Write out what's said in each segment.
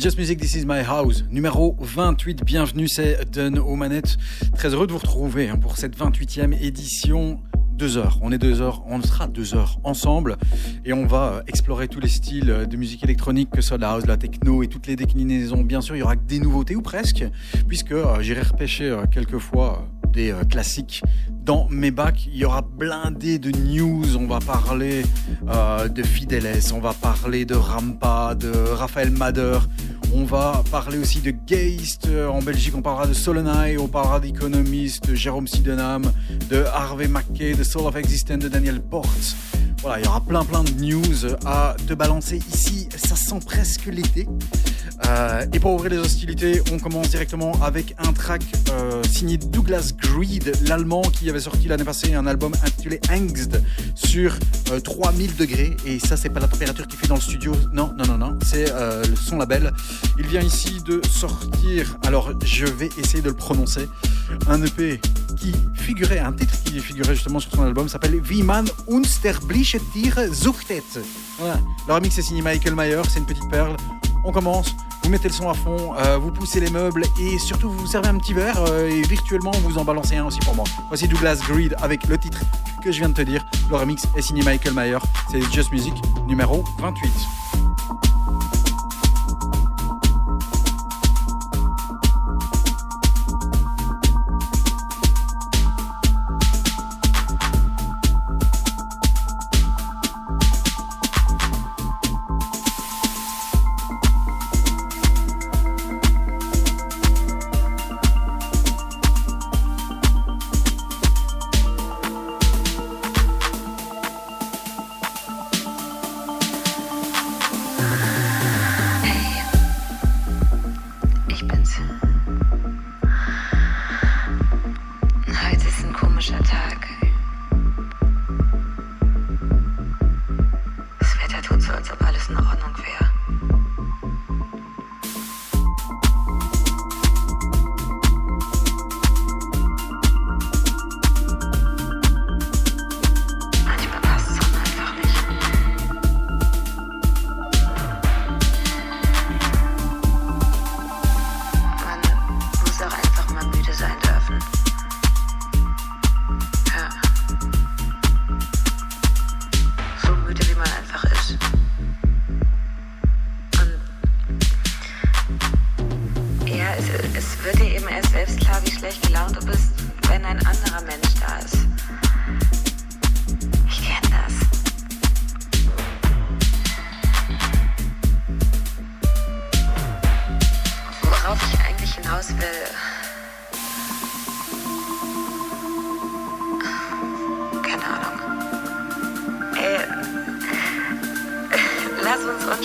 Just Music, This Is My House, numéro 28. Bienvenue, c'est Dun aux manettes. Très heureux de vous retrouver hein, pour cette 28e édition. Deux heures, on est deux heures, on sera deux heures ensemble et on va euh, explorer tous les styles euh, de musique électronique, que ce soit la house, la techno et toutes les déclinaisons. Bien sûr, il y aura des nouveautés ou presque, puisque euh, j'irai repêcher quelquefois euh, des classiques dans mes bacs. Il y aura blindé de news. On va parler de Fideles, on va parler de Rampa, de Raphaël Mader. On va parler aussi de Geist. Euh, En Belgique, on parlera de Solonai, on parlera d'Economist, de Jérôme Sydenham, de Harvey Mackay, de Soul of Existence de Daniel Porte. Voilà, il y aura plein plein de news à te balancer ici. Ça sent presque l'été. Euh, et pour ouvrir les hostilités, on commence directement avec un track euh, signé Douglas Greed, l'allemand qui avait sorti l'année passée un album intitulé Angst sur euh, 3000 degrés. Et ça, c'est pas la température qu'il fait dans le studio. Non, non, non, non. C'est euh, son label. Il vient ici de sortir. Alors, je vais essayer de le prononcer. Un EP qui figurait, un titre qui figurait justement sur son album s'appelle Wie man Tiere suchtet. Voilà. Le remix est signé Michael Mayer, c'est une petite perle. On commence, vous mettez le son à fond, euh, vous poussez les meubles et surtout vous servez un petit verre euh, et virtuellement vous en balancez un aussi pour moi. Voici Douglas Greed avec le titre que je viens de te dire. Le remix est signé Michael Mayer, c'est Just Music numéro 28.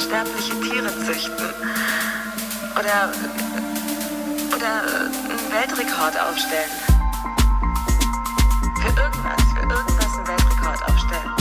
unsterbliche Tiere züchten. Oder. Oder einen Weltrekord aufstellen. Für irgendwas, für irgendwas einen Weltrekord aufstellen.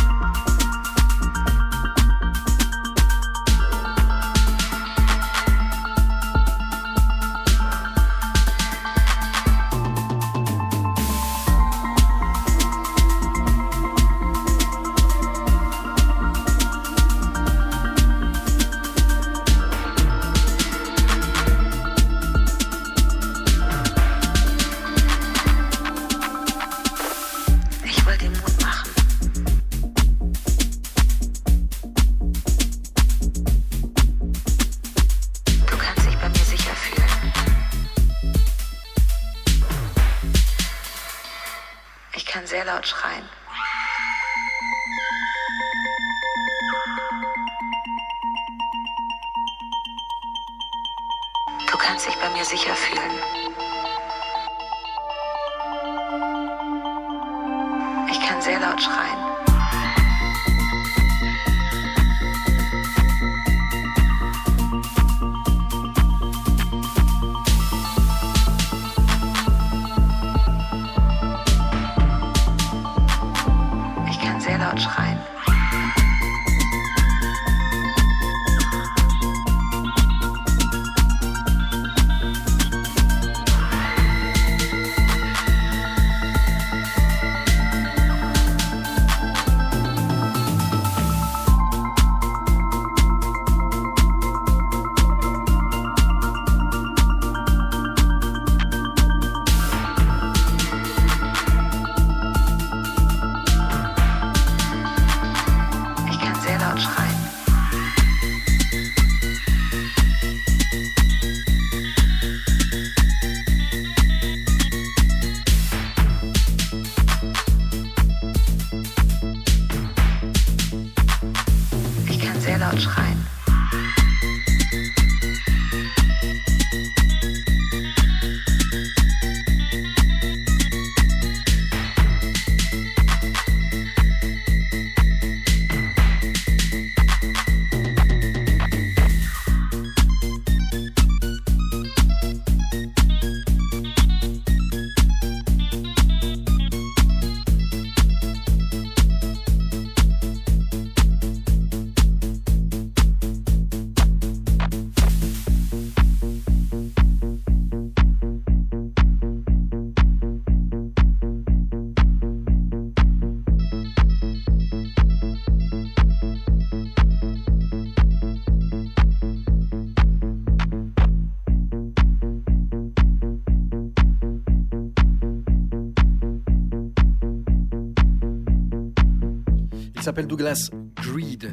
S'appelle Douglas Greed.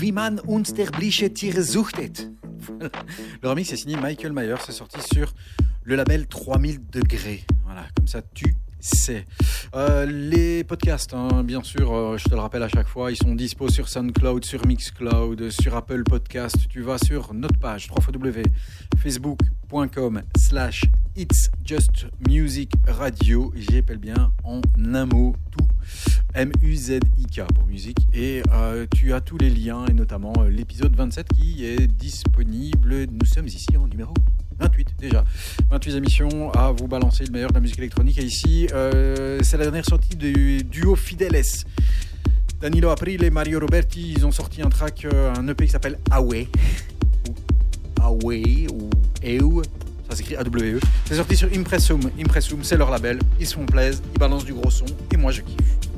Wie man uns der bliche Tiere suchtet. Voilà. Le remix est signé Michael Myers, c'est sorti sur le label 3000 degrés. Voilà, comme ça tu sais. Euh, les podcasts, hein, bien sûr, euh, je te le rappelle à chaque fois, ils sont dispo sur SoundCloud, sur Mixcloud, sur Apple Podcast. Tu vas sur notre page www.facebook.com slash It's Just Music Radio. J'appelle bien en un mot tout. M-U-Z-I-K pour musique. Et euh, tu as tous les liens, et notamment euh, l'épisode 27 qui est disponible. Nous sommes ici en numéro 28 déjà. 28 émissions à vous balancer le meilleur de la musique électronique. Et ici, euh, c'est la dernière sortie du duo Fideles. Danilo Aprile et Mario Roberti, ils ont sorti un track, euh, un EP qui s'appelle Awe. Ou Awe, ou EU. Ça s'écrit A-W-E. C'est sorti sur Impressum. Impressum, c'est leur label. Ils se font plaisir, ils balancent du gros son. Et moi, je kiffe.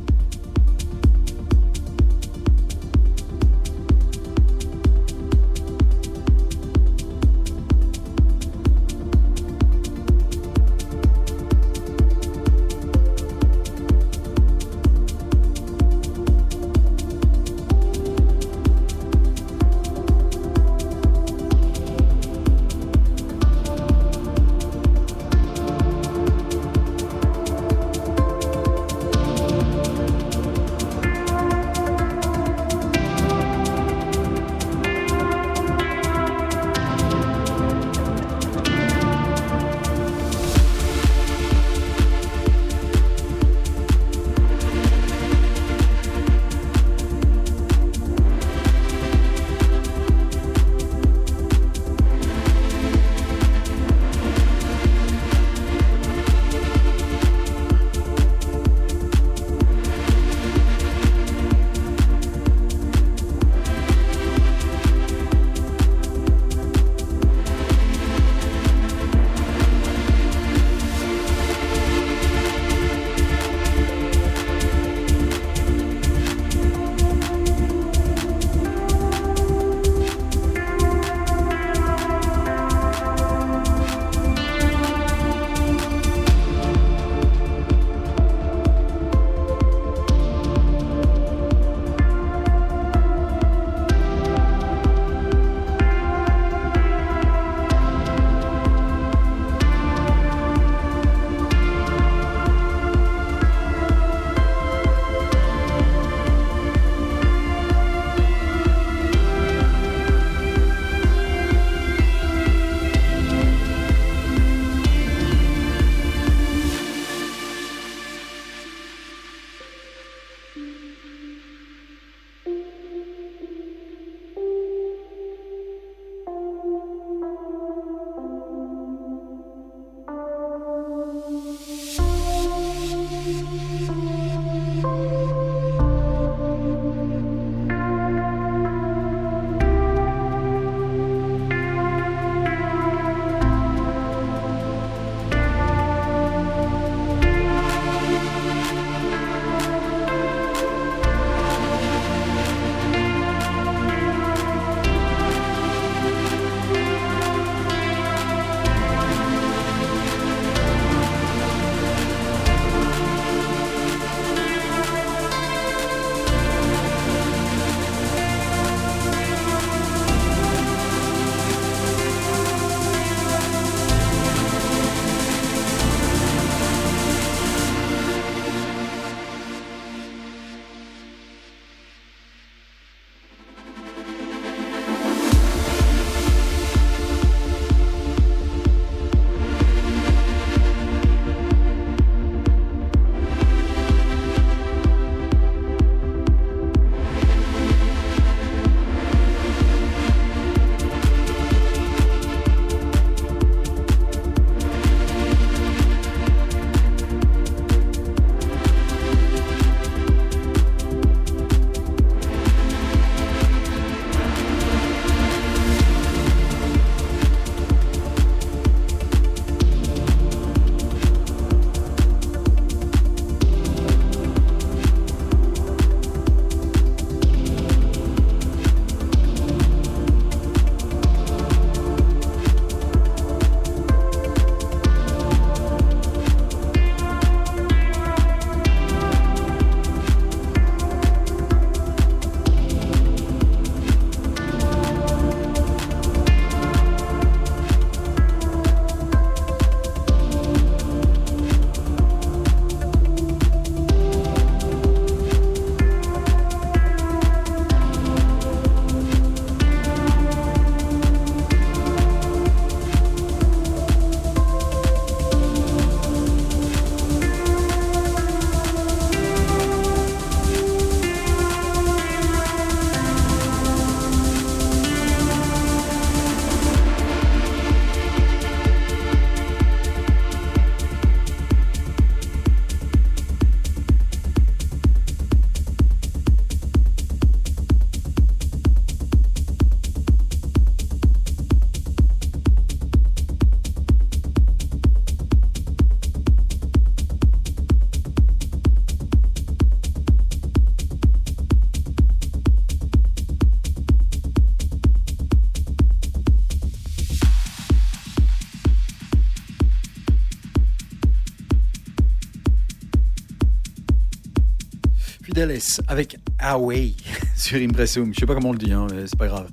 Avec Away sur Impressum. Je sais pas comment on le dit, hein, mais c'est pas grave.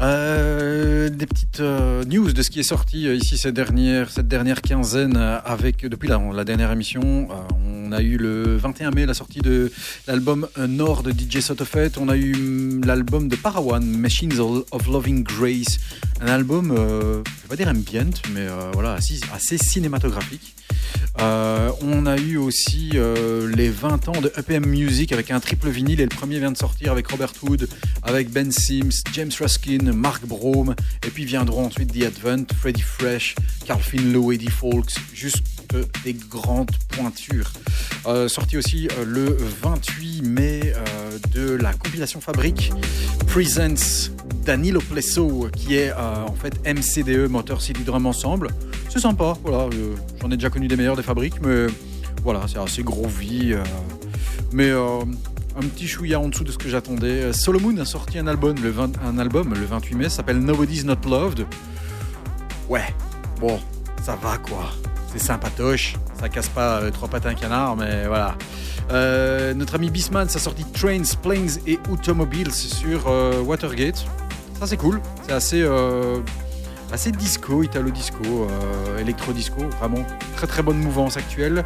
Euh, des petites euh, news de ce qui est sorti euh, ici cette dernière, cette dernière quinzaine avec depuis la, dernière émission. on a eu le 21 mai la sortie de l'album Nord de DJ Sotofet. On a eu mm, l'album de Parawan, Machines of Loving Grace. Un album, je vais pas dire ambient, mais voilà, assez cinématographique. Euh, on a eu aussi euh, les 20 ans de EPM Music avec un triple vinyle et le premier vient de sortir avec Robert Wood, avec Ben Sims, James Ruskin, Mark Brome et puis viendront ensuite The Advent, Freddie Fresh, Carl Finlow, Eddie Fawkes, juste des grandes pointures. Euh, sorti aussi le 28 mai de la compilation Fabrique Presents Danilo Plesso qui est en fait MCDE Motor City Drum Ensemble. C'est sympa, voilà, j'en ai déjà connu des meilleurs des fabriques, mais voilà, c'est assez gros vie. Euh. mais euh, un petit chouïa en dessous de ce que j'attendais. Euh, Solomon a sorti un album le, un album, le 28 mai, s'appelle Nobody's Not Loved. Ouais, bon, ça va quoi. C'est sympatoche, ça casse pas trois pattes à un canard, mais voilà. notre ami Bisman, ça a sorti Trains, Planes et Automobiles sur Watergate. Ça c'est cool, c'est assez assez disco, italo disco, euh, électro disco, vraiment très très bonne mouvance actuelle.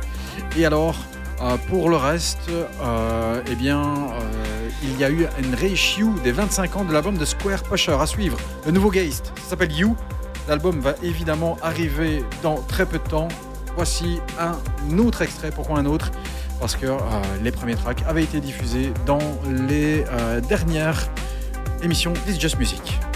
Et alors, euh, pour le reste, euh, eh bien, il y a eu une reissue des 25 ans de l'album de Square Pusher à suivre. Le nouveau Geist, ça s'appelle You. L'album va évidemment arriver dans très peu de temps. Voici un autre extrait. Pourquoi un autre? Parce que les premiers tracks avaient été diffusés dans les dernières émissions This Just Music.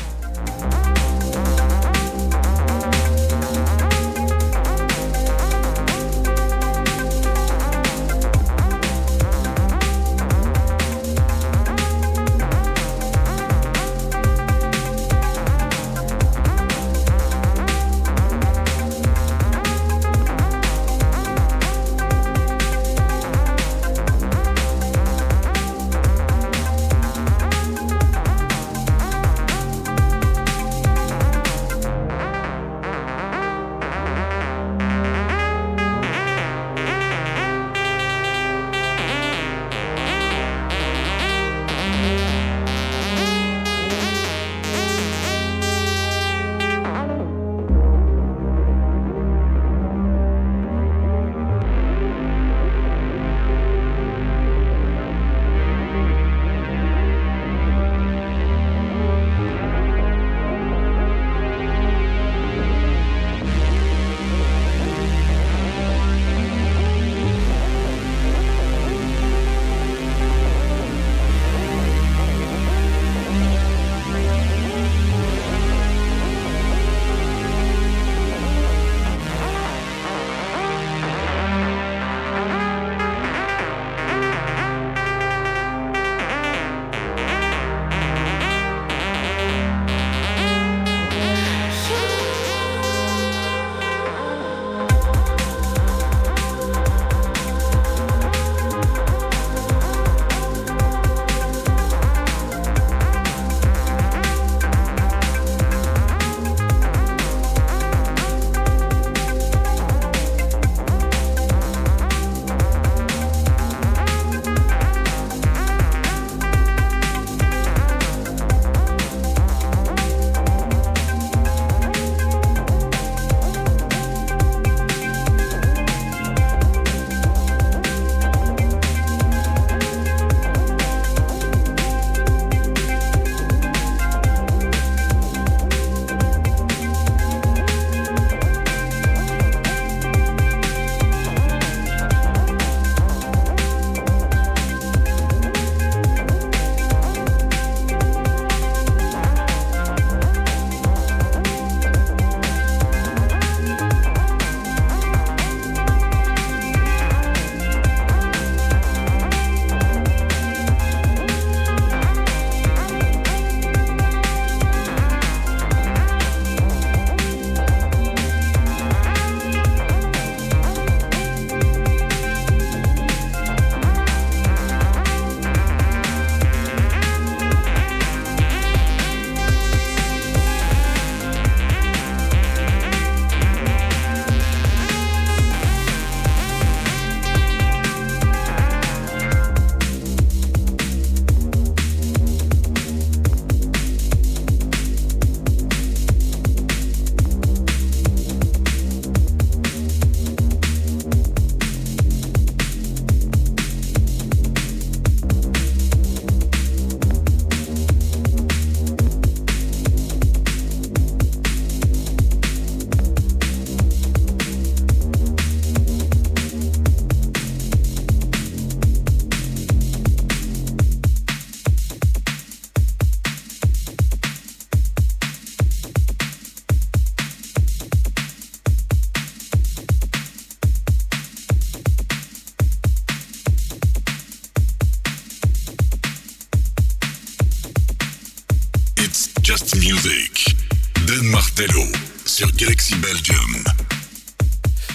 Galaxy Belgium.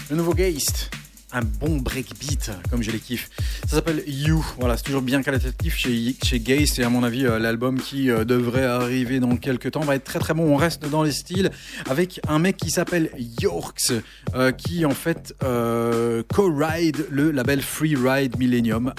Le nouveau Geist un bon breakbeat, comme je les kiffe. Ça s'appelle You. Voilà, c'est toujours bien qualitatif chez, chez Geist et à mon avis, euh, l'album qui euh, devrait arriver dans quelques temps va être très très bon. On reste dans les styles avec un mec qui s'appelle Yorks, euh, qui en fait co-ride le label Free Ride Millennium.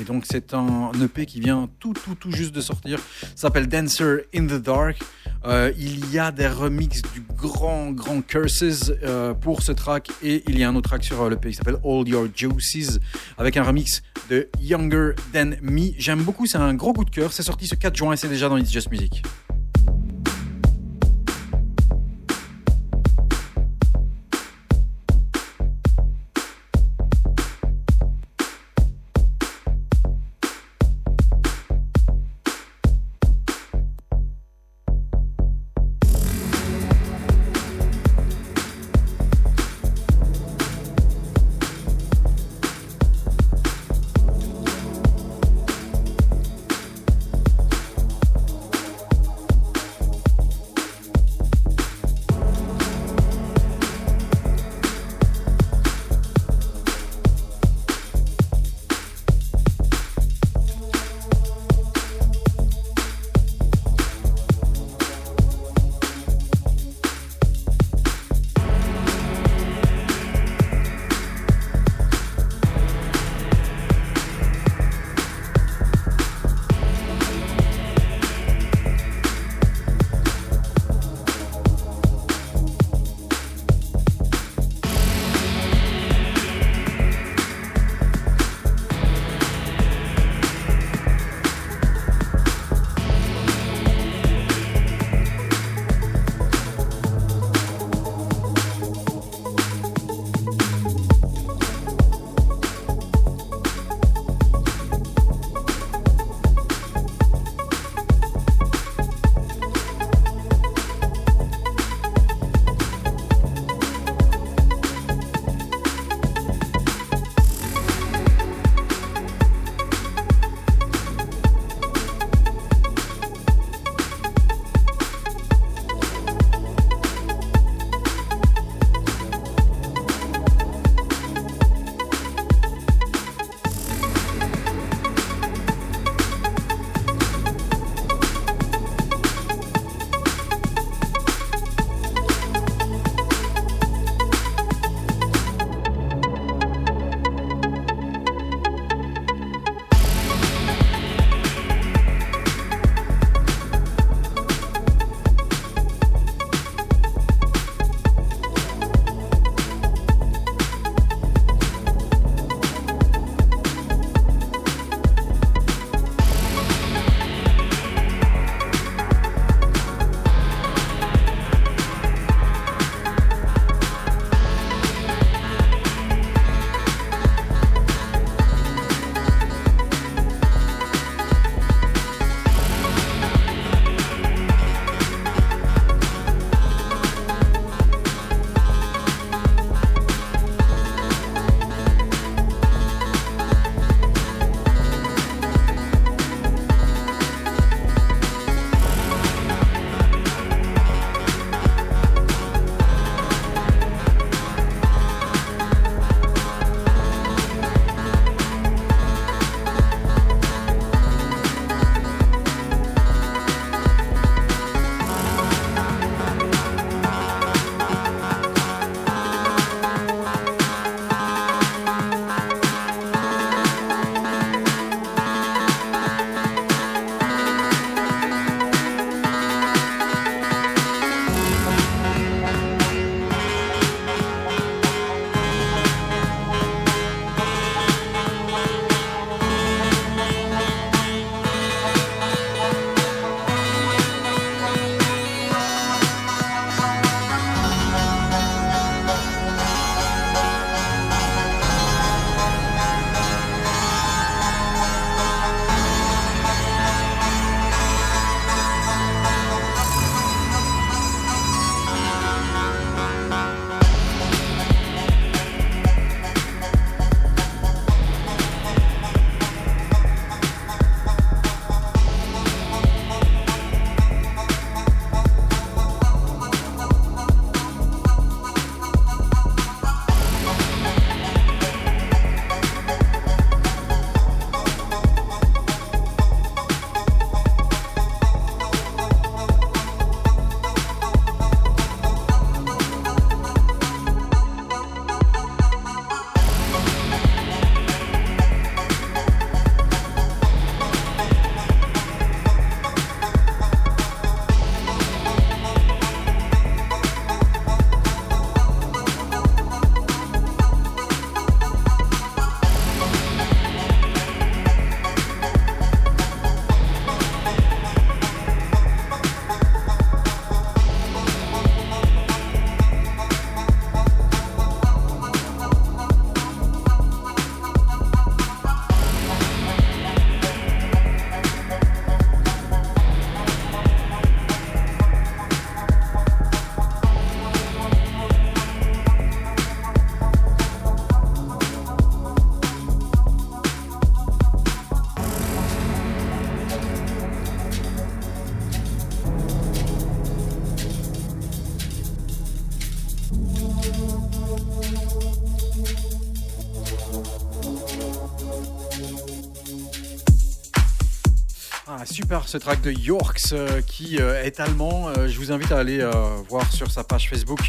et donc c'est un EP qui vient tout tout tout juste de sortir. Ça s'appelle Dancer in the Dark. Euh, il y a des remixes du grand, grand Curses euh, pour ce track et il y a un autre track sur euh, le pays qui s'appelle All Your Juices avec un remix de Younger Than Me. J'aime beaucoup, c'est un gros coup de cœur. C'est sorti ce 4 juin et c'est déjà dans It's Just Music. Super ce track de Yorks euh, qui euh, est allemand. Euh, je vous invite à aller voir sur sa page Facebook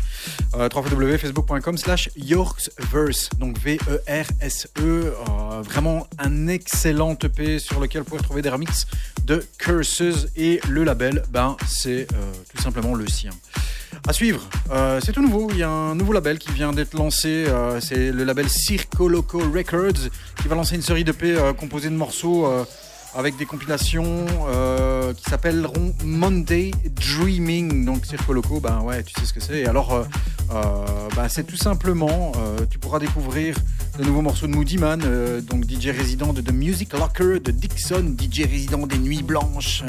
www.facebook.com slash Yorksverse, donc V-E-R-S-E. -E, vraiment un excellent EP sur lequel vous pouvez trouver des remixes de Curses et le label, ben, c'est tout simplement le sien. À suivre, c'est tout nouveau. Il y a un nouveau label qui vient d'être lancé. c'est le label Circo Loco Records qui va lancer une série d'EP composée de morceaux avec des compilations euh, qui s'appelleront Monday Dreaming. Donc Circo Loco, ben ouais, tu sais ce que c'est. Alors, euh, euh, ben, c'est tout simplement, tu pourras découvrir de nouveaux morceaux de Moody Man, donc DJ résident de The Music Locker, de Dixon, DJ résident des Nuits Blanches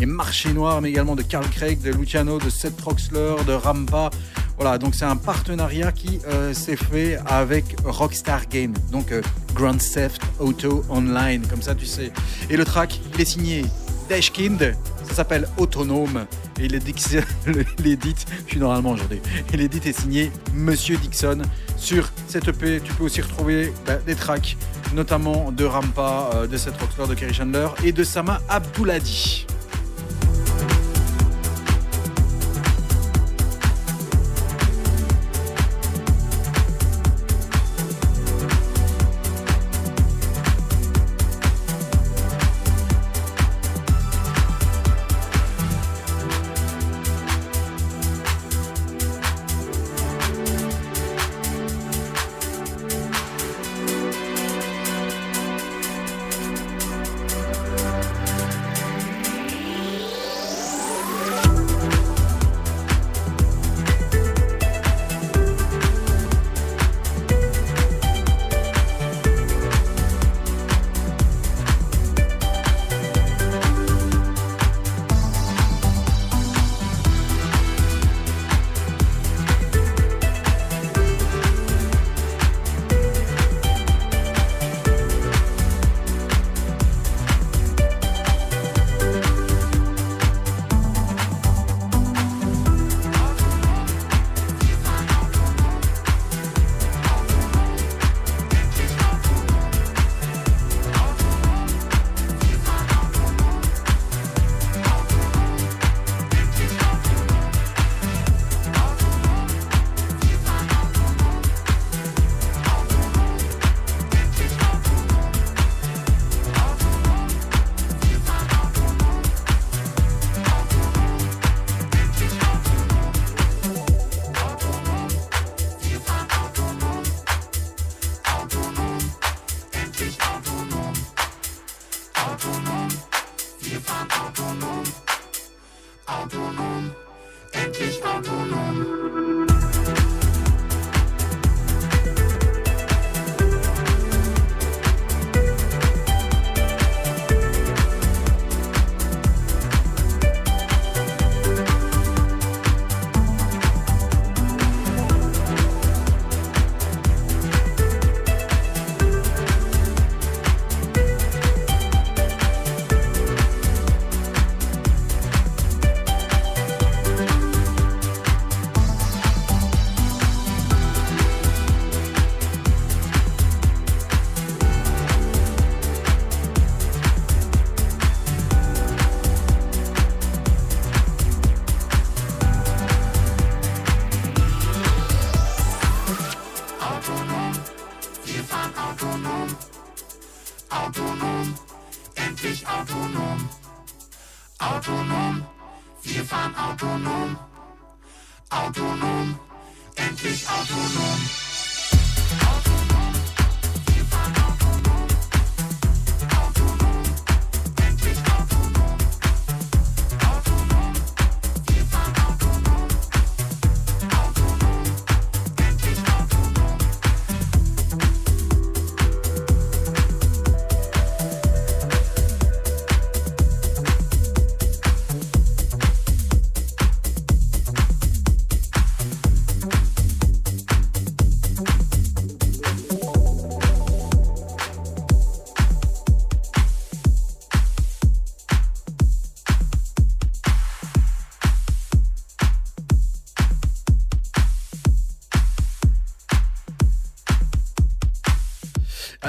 et Marché Noir, mais également de Carl Craig, de Luciano, de Seth Troxler, de Rampa. Voilà, donc c'est un partenariat qui s'est fait avec Rockstar Games, donc Grand Theft Auto Online, comme ça tu sais. Et le track, il est signé Dashkind, ça s'appelle Autonome, et l'édit, je suis normalement aujourd'hui, et l'édit est signé Monsieur Dixon. Sur cette EP, tu peux aussi retrouver bah, des tracks, notamment de Rampa, euh, de Seth Rockstar, de Kerry Chandler et de Sama Abdouladi.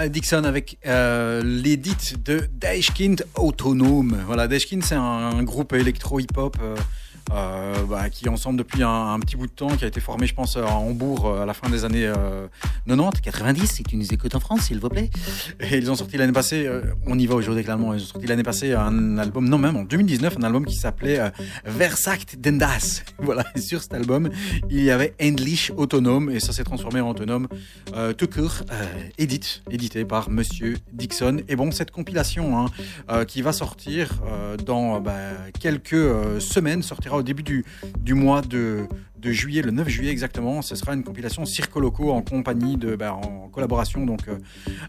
Dixon avec euh, l'édit de Deichkind Autonome. Voilà, Deichkind c'est un, un groupe électro-hip-hop euh, euh, bah, qui est ensemble depuis un, petit bout de temps, qui a été formé, je pense, à Hambourg euh, à la fin des années euh, 90, 90, si tu nous écoutes en France, s'il vous plaît. Et ils ont sorti l'année passée, euh, on y va aujourd'hui l'allemand, ils ont sorti l'année passée un album, non même en 2019, un album qui s'appelait Versakt Dendas. Voilà, et sur cet album, il y avait Endlich Autonome, et ça s'est transformé en Autonome tout court, édité par Monsieur Dixon. Et bon, cette compilation hein, qui va sortir dans bah, quelques semaines, sortira au début du, mois de, de juillet, le 9 juillet exactement. Ce sera une compilation Circo Loco en compagnie de, bah, en collaboration donc euh,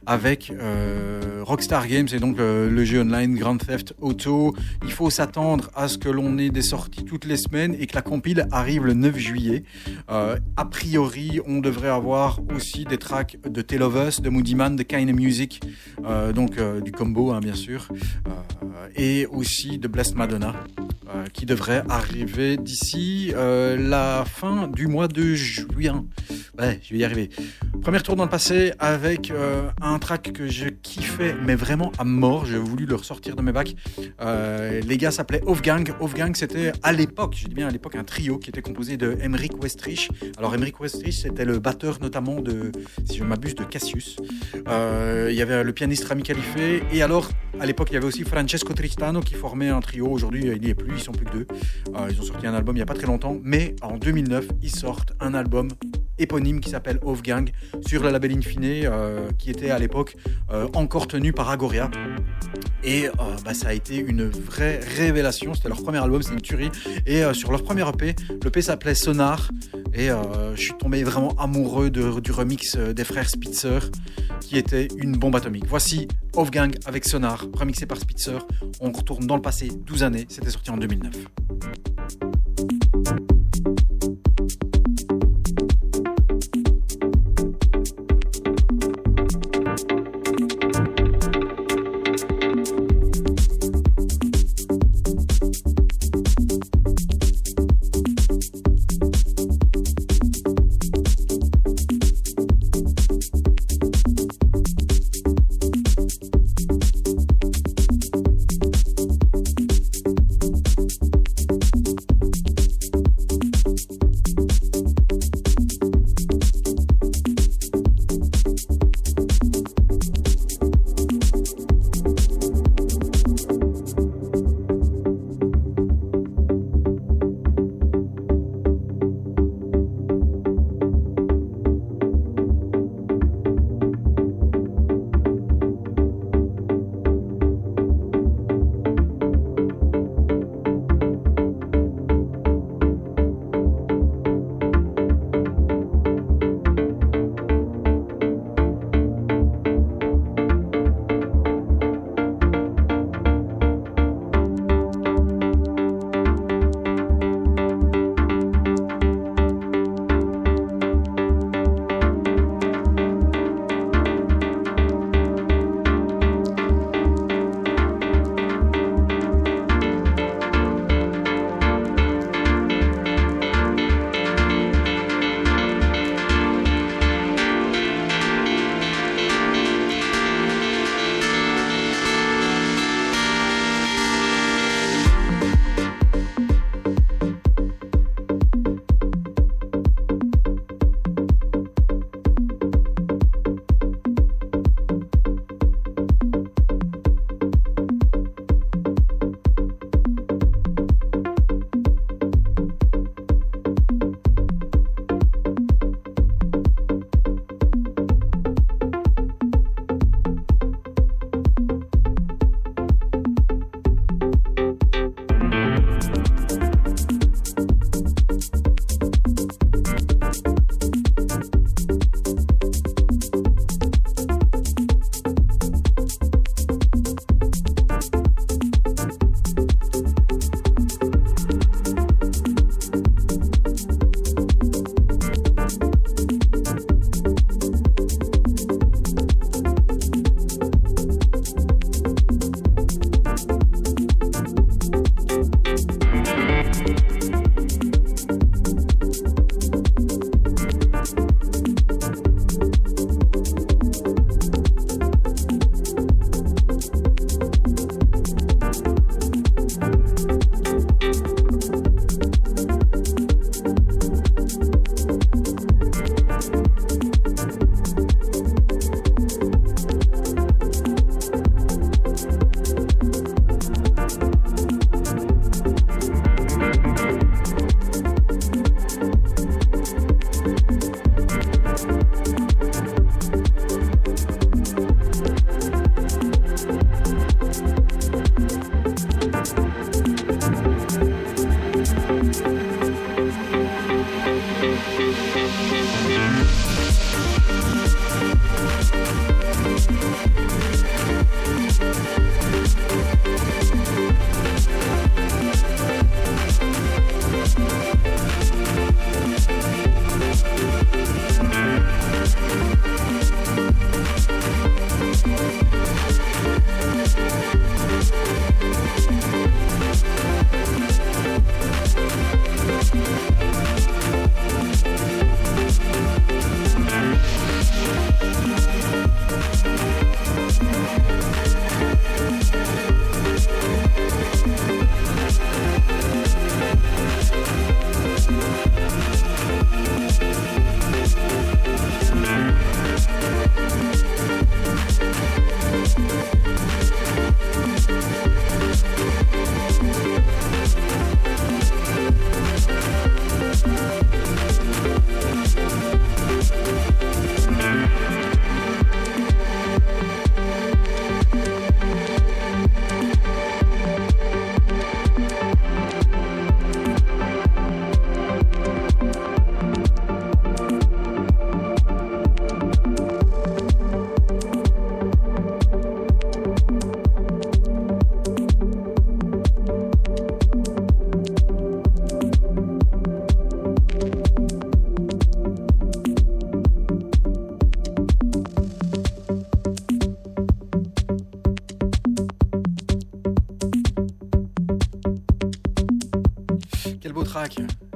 avec euh, Rockstar Games et donc euh, le jeu online Grand Theft Auto. Il faut s'attendre à ce que l'on ait des sorties toutes les semaines et que la compile arrive le 9 juillet. A priori, on devrait avoir aussi des tracks de Tale of Us, de Moody Man, de Kind Music, donc du combo hein, bien sûr, et aussi de Blessed Madonna qui devrait arriver d'ici euh, fin du mois de juin. Je vais y arriver. Premier tour dans le passé avec euh, un track que je kiffais, mais vraiment à mort. J'ai voulu le ressortir de mes bacs. Euh, les gars s'appelaient Wolfgang. Wolfgang, c'était à l'époque, je dis bien à l'époque, un trio qui était composé de Emmerich Westrich. Alors, Emmerich Westrich, c'était le batteur notamment de, si je m'abuse, de Cassius. Euh, il y avait le pianiste Rami Khalife. Et alors, à l'époque, il y avait aussi Francesco Tristano qui formait un trio. Aujourd'hui, il n'y est plus, ils sont plus que deux. Ils ont sorti un album il n'y a pas très longtemps. Mais en 2009, ils sortent un album éponyme qui s'appelle Wolfgang sur le label Infine euh, qui était à l'époque euh, encore tenu par Agoria. Et euh, bah, ça a été une vraie révélation. C'était leur premier album c'est une tuerie. Et sur leur premier EP l'EP s'appelait Sonar. Et je suis tombé vraiment amoureux du remix des frères Spitzer qui était une bombe atomique. Voici Wolfgang avec Sonar remixé par Spitzer. On retourne dans le passé 12 années. C'était sorti en 2009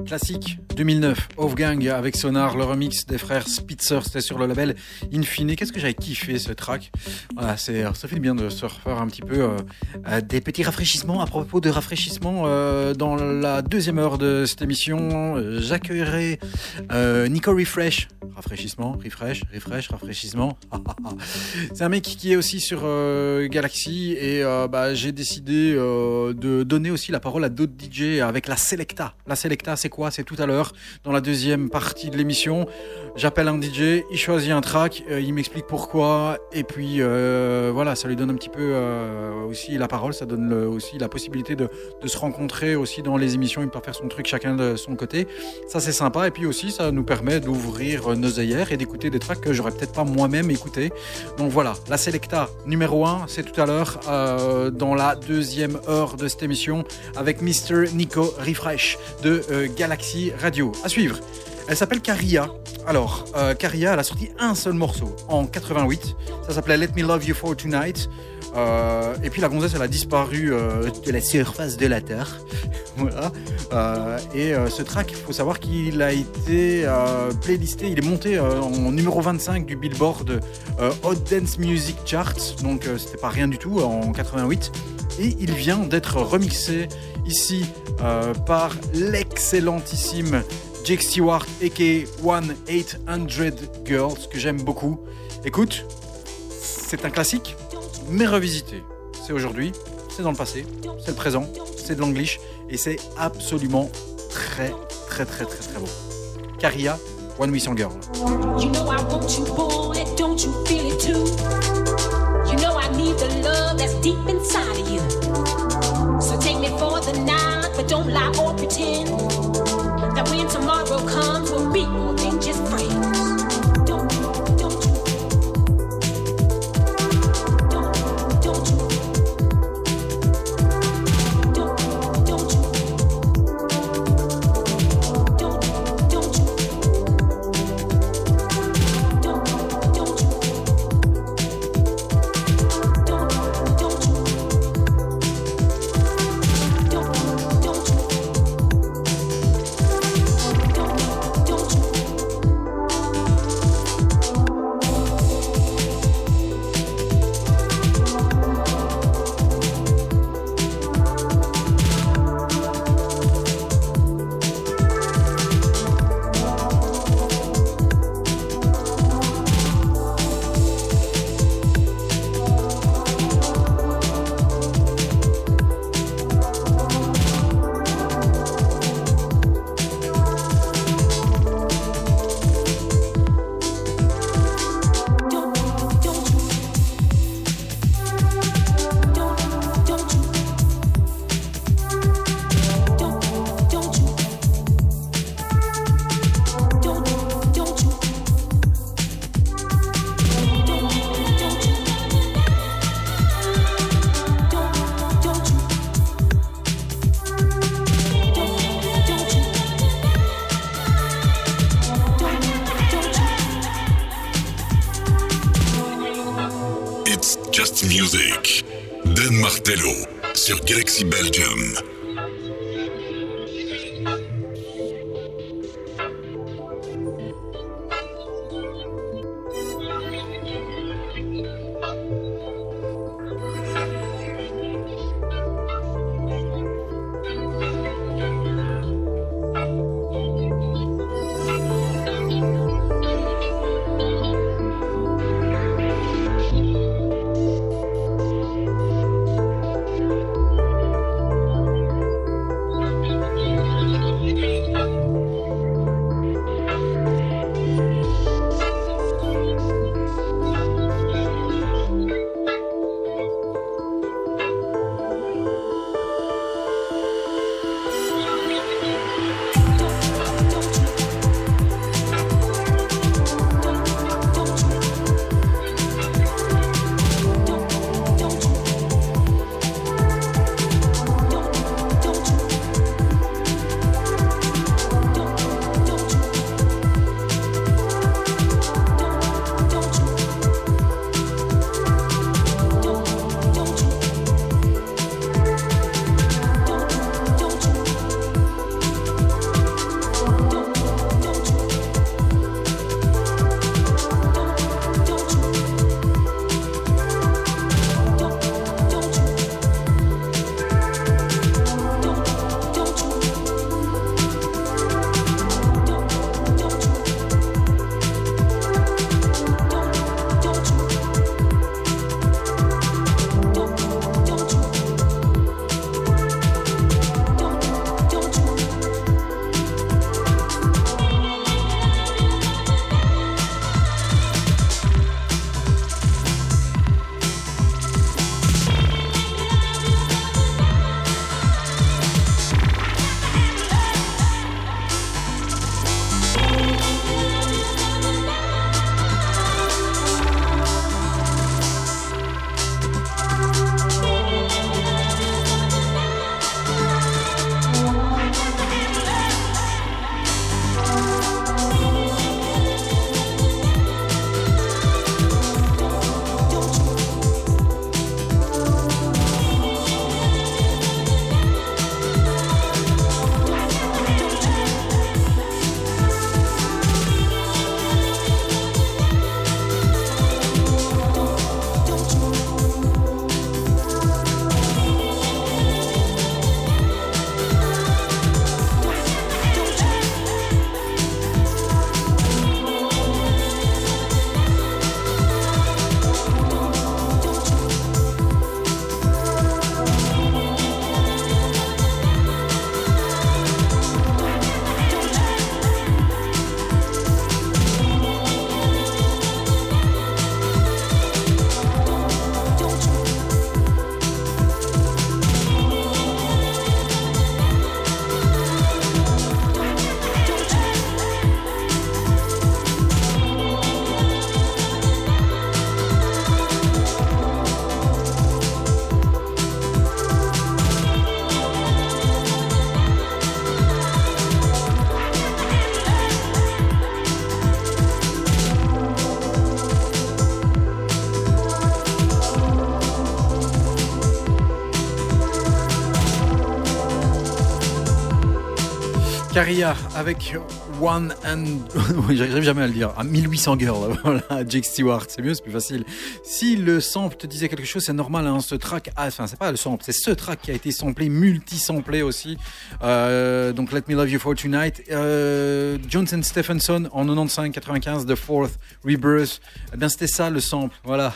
classique 2009, Gang avec Sonar, le remix des frères Spitzer, c'était sur le label Infine. Qu'est-ce que j'avais kiffé ce track? Voilà, c'est, ça fait bien de se refaire un petit peu euh, euh, des petits rafraîchissements. À propos de rafraîchissement, euh, dans la deuxième heure de cette émission, j'accueillerai Nico Refresh. Rafraîchissement, refresh, refresh, rafraîchissement. c'est un mec qui est aussi sur Galaxy et bah, j'ai décidé de donner aussi la parole à d'autres DJ avec la Selecta. La Selecta, c'est quoi? C'est tout à l'heure dans la deuxième partie de l'émission. J'appelle un DJ, il choisit un track, euh, il m'explique pourquoi, et puis euh, voilà, ça lui donne un petit peu euh, aussi la parole, ça donne aussi la possibilité de, se rencontrer aussi dans les émissions, il peut faire son truc chacun de son côté. Ça c'est sympa, et puis aussi ça nous permet d'ouvrir et d'écouter des tracks que j'aurais peut-être pas moi-même écouté. Donc voilà, la Selecta numéro 1, c'est tout à l'heure dans la deuxième heure de cette émission avec Mr. Nico Refresh de Galaxy Radio. À suivre. Elle s'appelle Caria. Alors, euh, Caria, elle a sorti un seul morceau en 88. Ça s'appelait Let Me Love You For Tonight. Euh, et puis la gonzesse, elle a disparu euh, de la surface de la Terre. voilà. et ce track, il faut savoir qu'il a été playlisté, il est monté en numéro 25 du Billboard Hot Dance Music Chart. Donc c'était pas rien du tout en 88. Et il vient d'être remixé ici par l'excellentissime Jake Stewart, aka 1-800 Girls, que j'aime beaucoup. Écoute, c'est un classique, mais revisité. C'est aujourd'hui, c'est dans le passé, c'est le présent, c'est de l'anglish, et c'est absolument très, très, très, très, très beau. Caria, 1-800 Girl. You know I want you, boy, don't you feel it too? You know I need the love that's deep inside of you. So take me for the night, but don't lie or pretend. that when tomorrow comes, we'll be sur Galaxy Belgium. Caria avec One and. J'arrive jamais à le dire. À 1800 Girls. Voilà, Jake Stewart. C'est mieux, c'est plus facile. Si le sample te disait quelque chose, c'est normal. Hein, ce track. Ah, enfin, c'est pas le sample, c'est ce track qui a été samplé, multi-samplé aussi. Euh, donc, Let Me Love You for Tonight. Euh, Johnson Stephenson en 95-95, The Fourth Rebirth. Eh bien, c'était ça le sample. Voilà.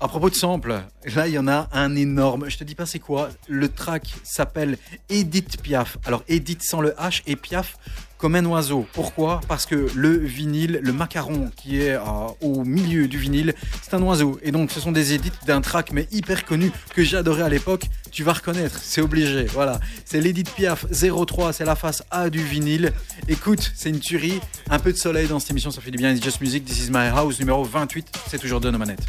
À propos de sample, là, il y en a un énorme. Je te dis pas c'est quoi. Le track s'appelle Edith Piaf. Alors, Edith sans le H et Piaf comme un oiseau. Pourquoi? Parce que le vinyle, le macaron qui est euh, au milieu du vinyle, c'est un oiseau. Et donc ce sont des édits d'un track mais hyper connu que j'adorais à l'époque. Tu vas reconnaître, c'est obligé. Voilà, c'est l'Edith Piaf 03, c'est la face A du vinyle. Écoute, c'est une tuerie. Un peu de soleil dans cette émission, ça fait du bien. It's Just Music, This is My House numéro 28. C'est toujours de nos manettes.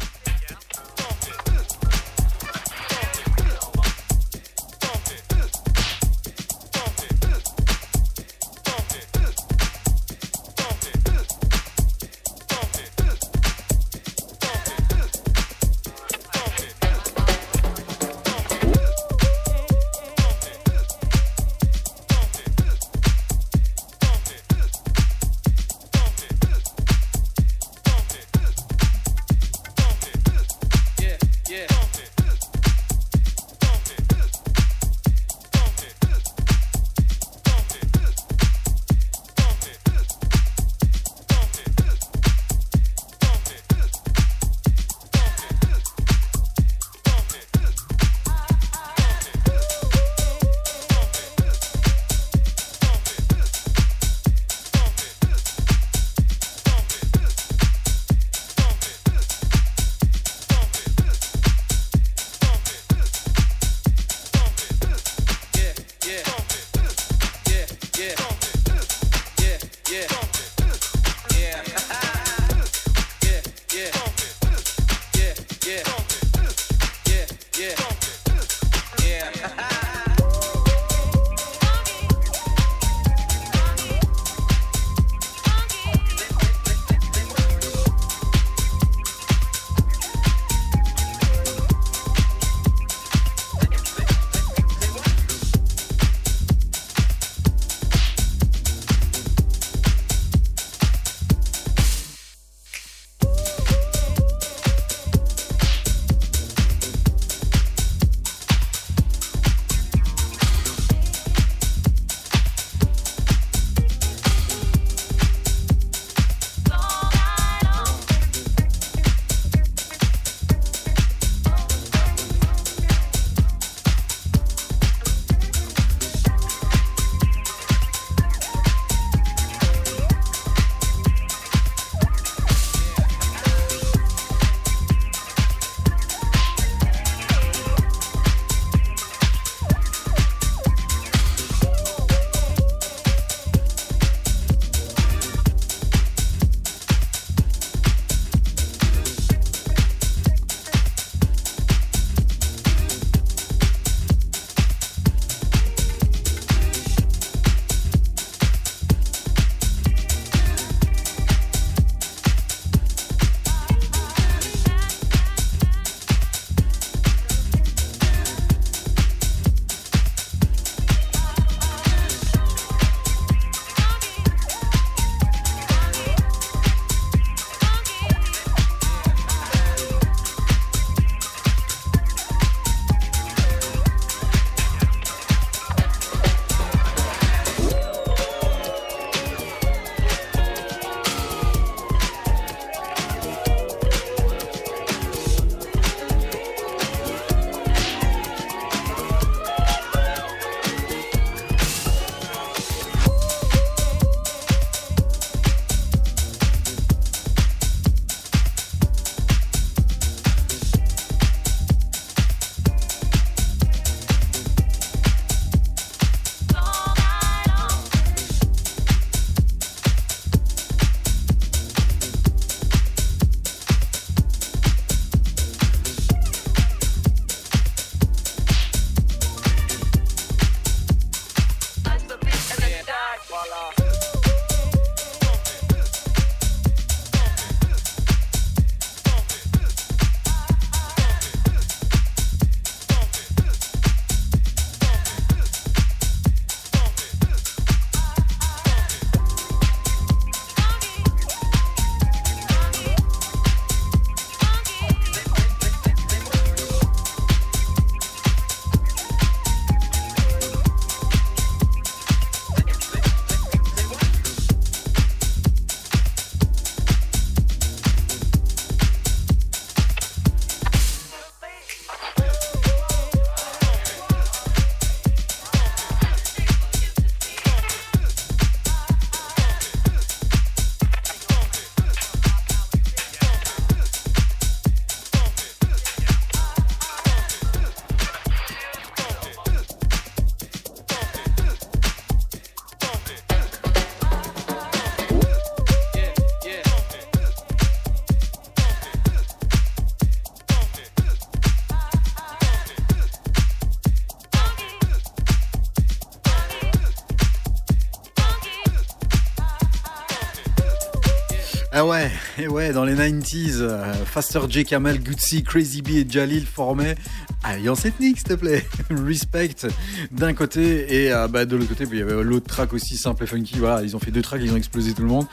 Ouais, et ouais, dans les 90s, euh, Faster J. Kamel, Gutsy, Crazy B et Jalil formaient Alliance ethnique, s'il te plaît. Respect d'un côté et euh, bah, de l'autre côté, il y avait l'autre track aussi simple et funky. Voilà, ils ont fait deux tracks, ils ont explosé tout le monde.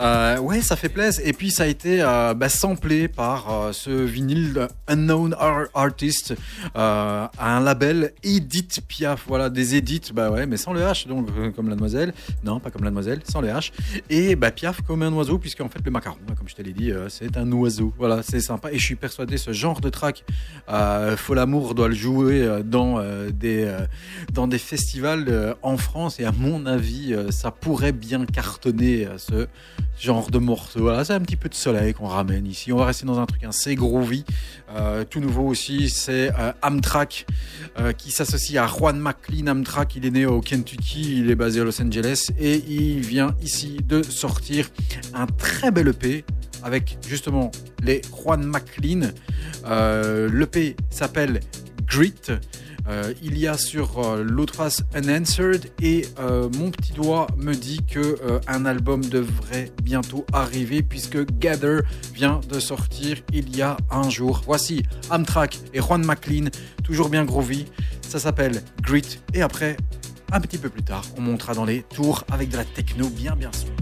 Euh, ouais, ça fait plaisir. Et puis ça a été bah, samplé par ce vinyle Unknown Ar- Artist, euh, à un label Edith Piaf. Voilà, des edits, bah ouais, mais sans le H, donc comme la demoiselle. Non, pas comme la demoiselle, sans le H. Et bah Piaf comme un oiseau, puisque en fait le macaron, comme je te dit, euh, c'est un oiseau. Voilà, c'est sympa. Et je suis persuadé, ce genre de track, euh, Fol Amour doit le jouer euh, dans des dans des festivals en France. Et à mon avis, ça pourrait bien cartonner ce genre de morceau. Voilà, c'est un petit peu de soleil qu'on ramène ici. On va rester dans un truc assez groovy. Euh, tout nouveau aussi, c'est euh, Amtrak euh, qui s'associe à Juan McLean. Amtrak, il est né au Kentucky, il est basé à Los Angeles et il vient ici de sortir un très bel EP avec justement les Juan McLean. L'EP s'appelle Grit. Euh, il y a sur euh, l'autre face Unanswered et euh, mon petit doigt me dit que un album devrait bientôt arriver puisque Gather vient de sortir il y a un jour. Voici Amtrak et Juan McLean, toujours bien groovy. Ça s'appelle Grit et après, un petit peu plus tard, on montera dans les tours avec de la techno bien bien sombre.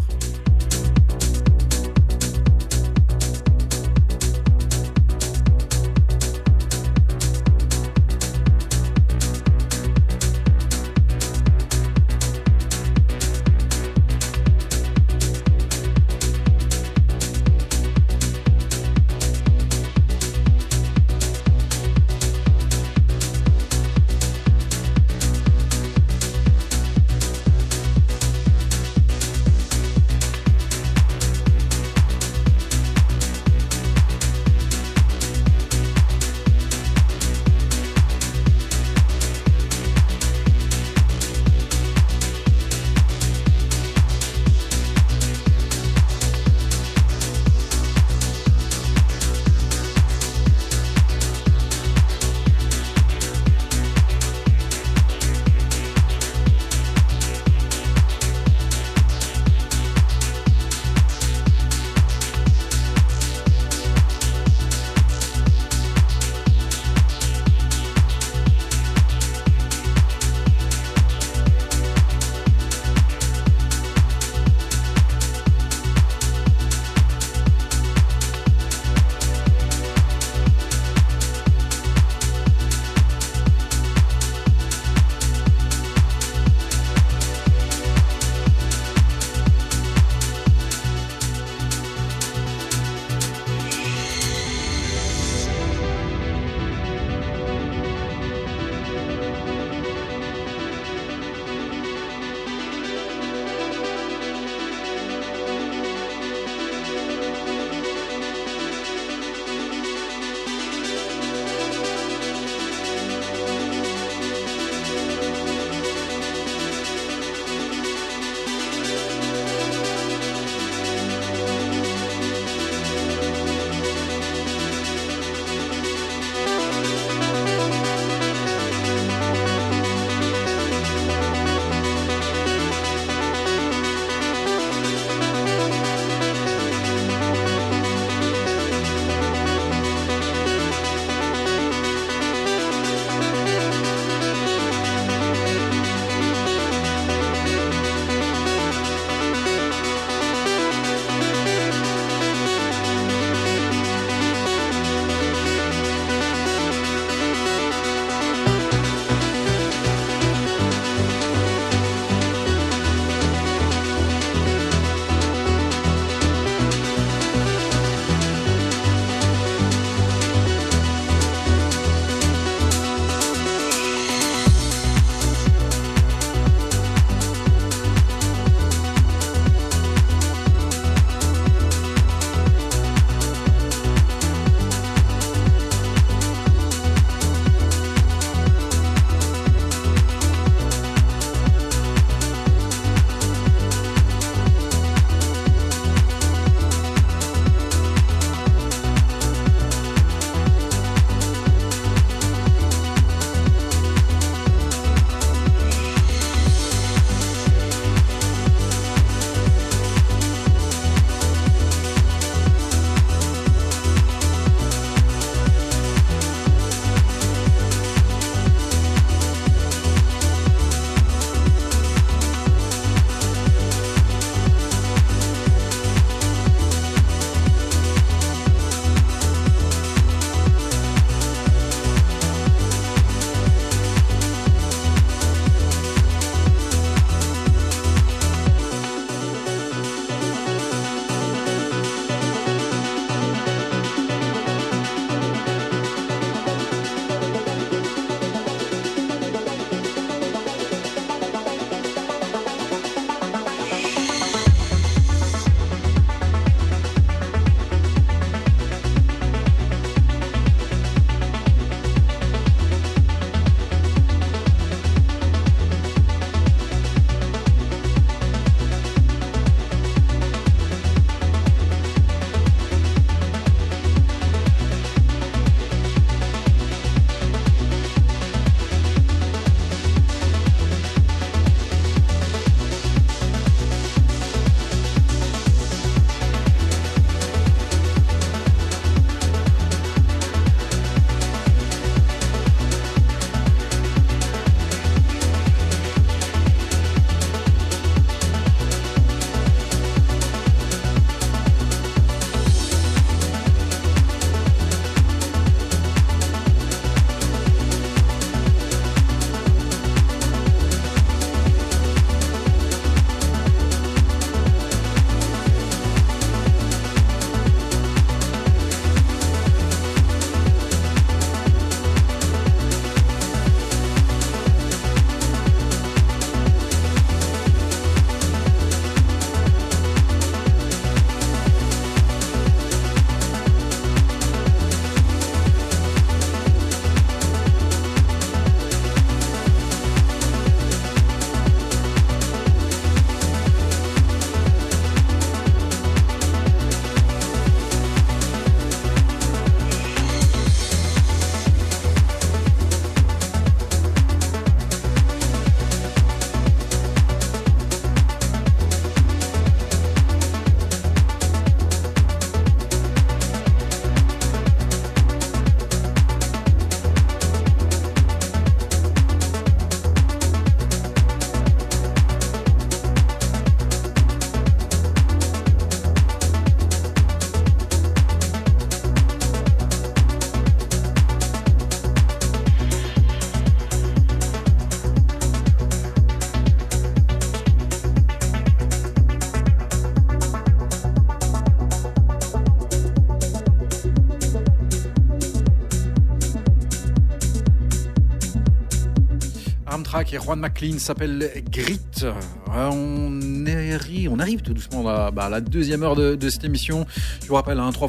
Amtrak et Juan McLean s'appelle Grit. Euh, on, arrive, on arrive tout doucement à, bah, la deuxième heure de, cette émission. Je vous rappelle, hein, 3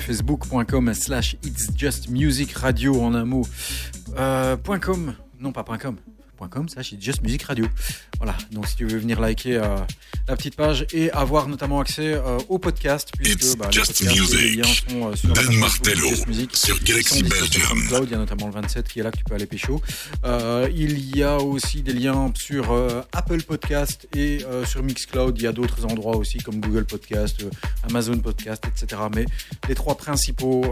facebook.com slash it's just music radio en un mot. Euh, .com, non pas .com, .com slash it's just music radio. Voilà, donc si tu veux venir liker euh, la petite page et avoir notamment accès euh, au podcast, puisque bah, les, podcasts, les liens sont euh, sur page Martello, Just Music, sur Galaxy Belgium. Cloud, il y a notamment le 27 qui est là que tu peux aller pécho. Euh, il y a aussi des liens sur Apple Podcast et sur Mixcloud. Il y a d'autres endroits aussi comme Google Podcast, Amazon Podcast, etc. Mais les trois principaux,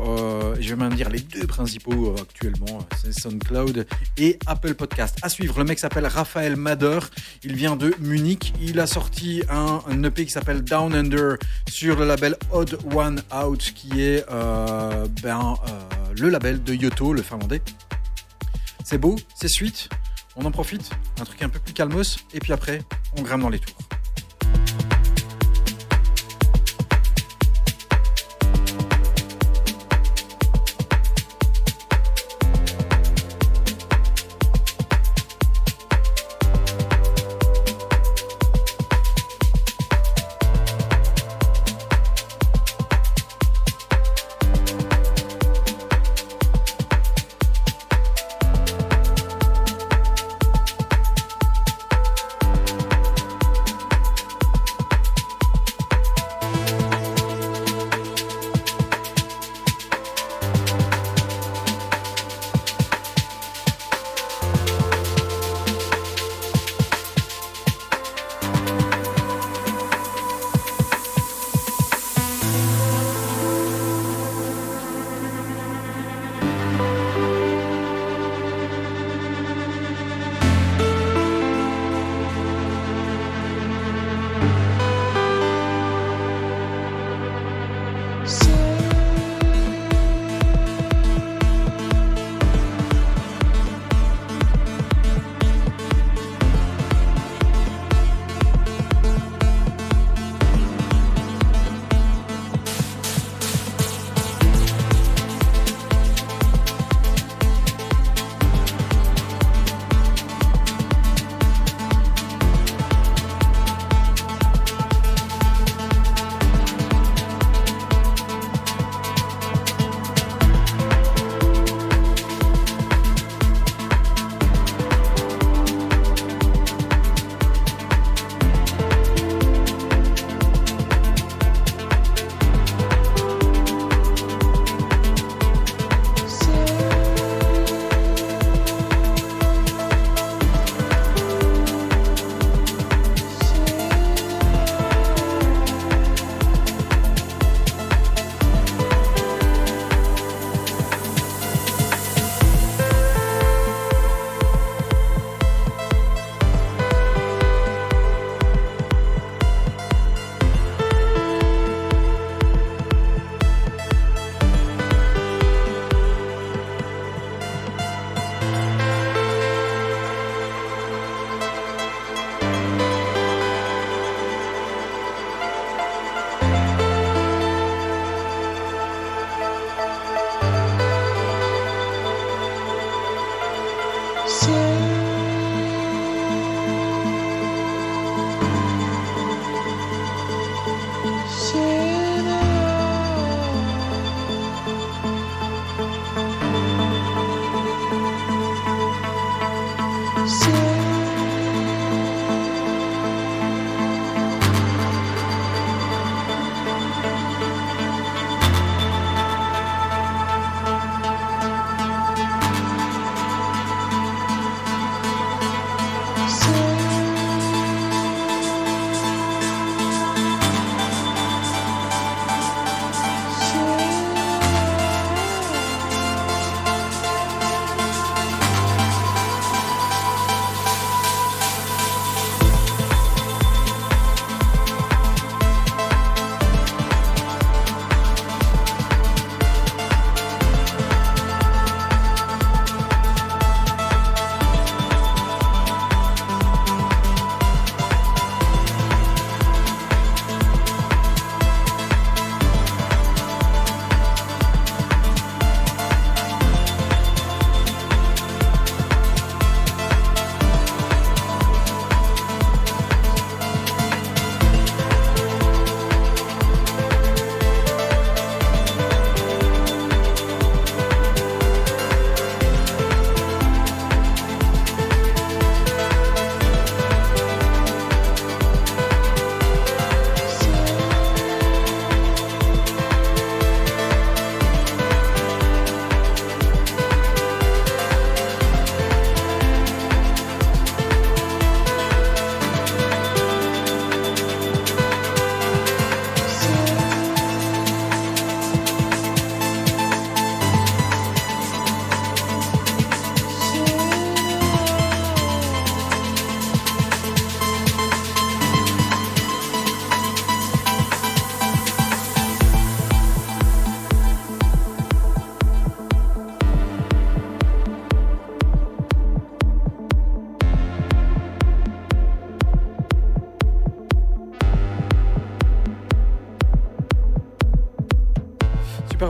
je vais même dire les deux principaux actuellement, c'est SoundCloud et Apple Podcast. À suivre, le mec s'appelle Raphaël Mader. Il vient de Munich. Il a sorti un, EP qui s'appelle Down Under sur le label Odd One Out, qui est euh, ben, euh, le label de Yoto, le finlandais. C'est beau, c'est suite. On en profite, un truc un peu plus calmos, et puis après, on grimpe dans les tours.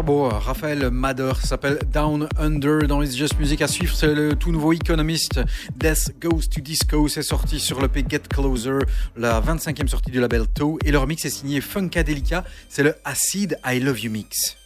Raphaël Mader s'appelle Down Under dans It's Just Music. À suivre, c'est le tout nouveau Economist. Death Goes to Disco. C'est sorti sur le P Get Closer, la 25e sortie du label Toe. Et leur mix est signé Funkadelica. C'est le Acid I Love You Mix.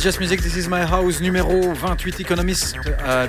Just Music, This Is My House, numéro 28, Economist,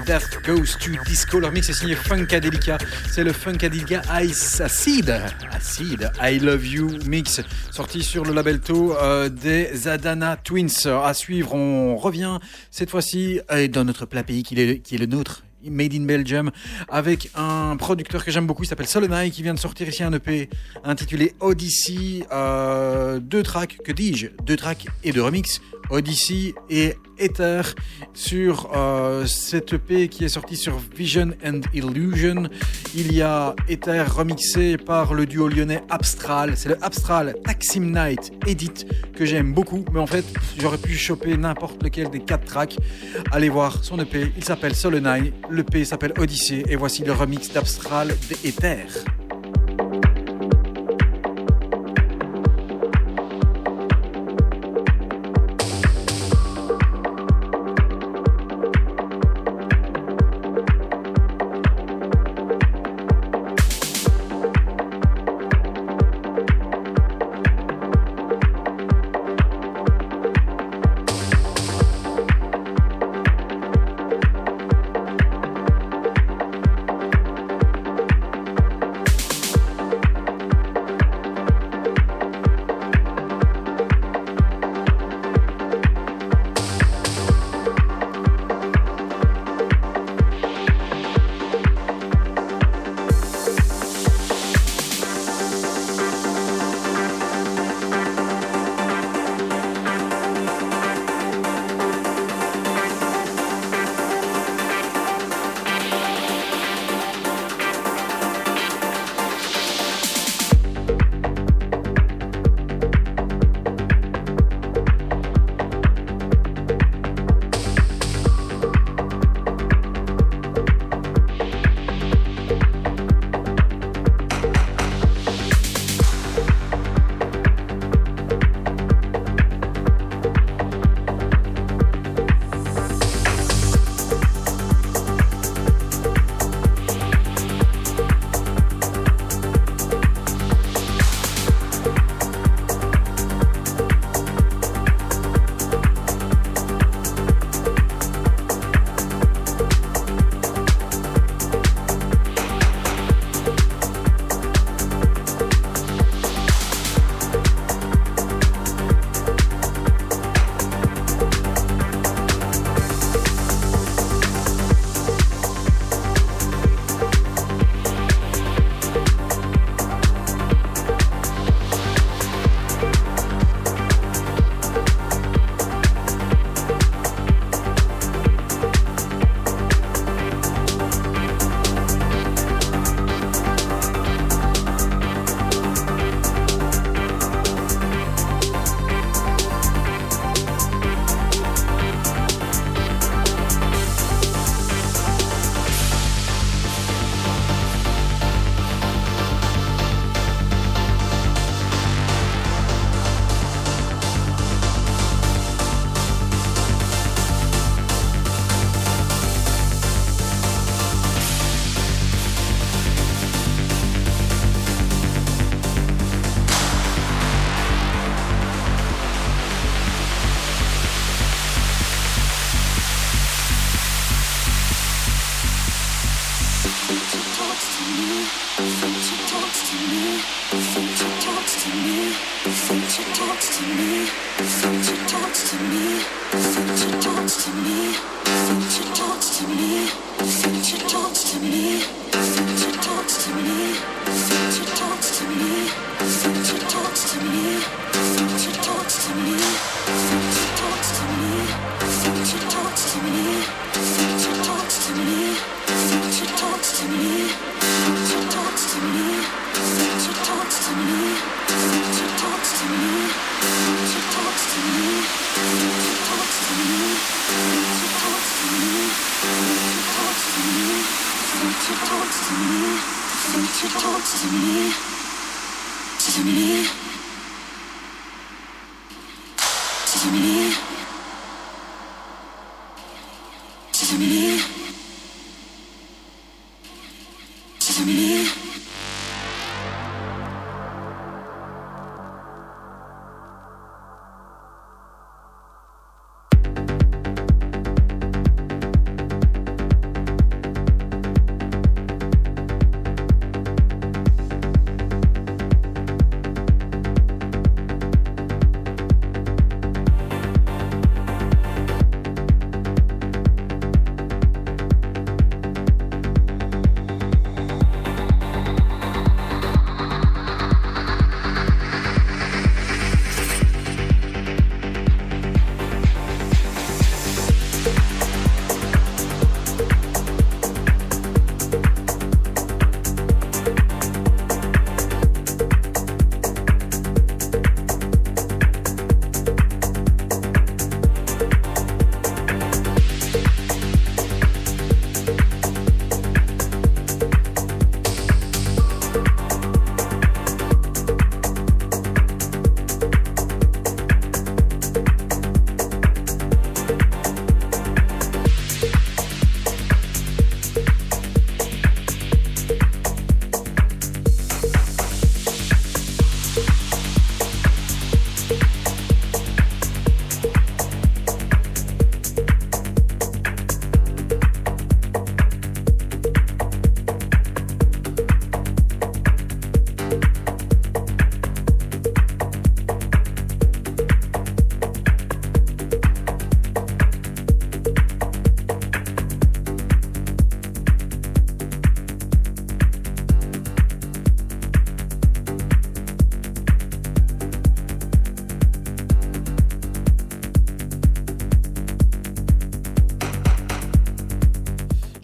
Death Goes to Disco. Leur mix est signé Funkadelica. C'est le Funkadelica Ice Acid. Acid, I Love You mix, sorti sur le label To euh, des Adana Twins. À suivre, on revient cette fois-ci euh, dans notre plat pays qui est, qui est le nôtre. Made in Belgium avec un producteur que j'aime beaucoup, il s'appelle Solonai qui vient de sortir ici un EP intitulé Odyssey, euh, deux tracks, que dis-je, deux tracks et deux remix Odyssey et Ether sur euh, cette EP qui est sortie sur Vision and Illusion. Il y a Ether remixé par le duo lyonnais Abstral. C'est le Abstral Taxim Night Edit que j'aime beaucoup, mais en fait j'aurais pu choper n'importe lequel des quatre tracks. Allez voir son EP, il s'appelle Solonai, l'EP s'appelle Odyssey et voici le remix d'Abstral d'Ether.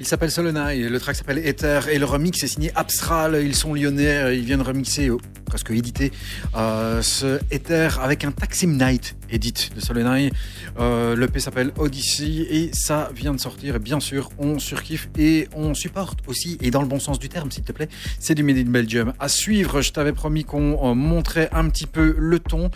S'appelle Solonai, le track s'appelle Ether et le remix est signé Abstral. Ils sont lyonnais, ils viennent remixer, presque éditer, euh, ce Ether avec un Taxim Night edit de Solonai. Euh, le P s'appelle Odyssey et ça vient de sortir. Bien sûr, on surkiffe et on supporte aussi, et dans le bon sens du terme, s'il te plaît. C'est du Made in Belgium. À suivre, je t'avais promis qu'on euh, montrait un petit peu le ton.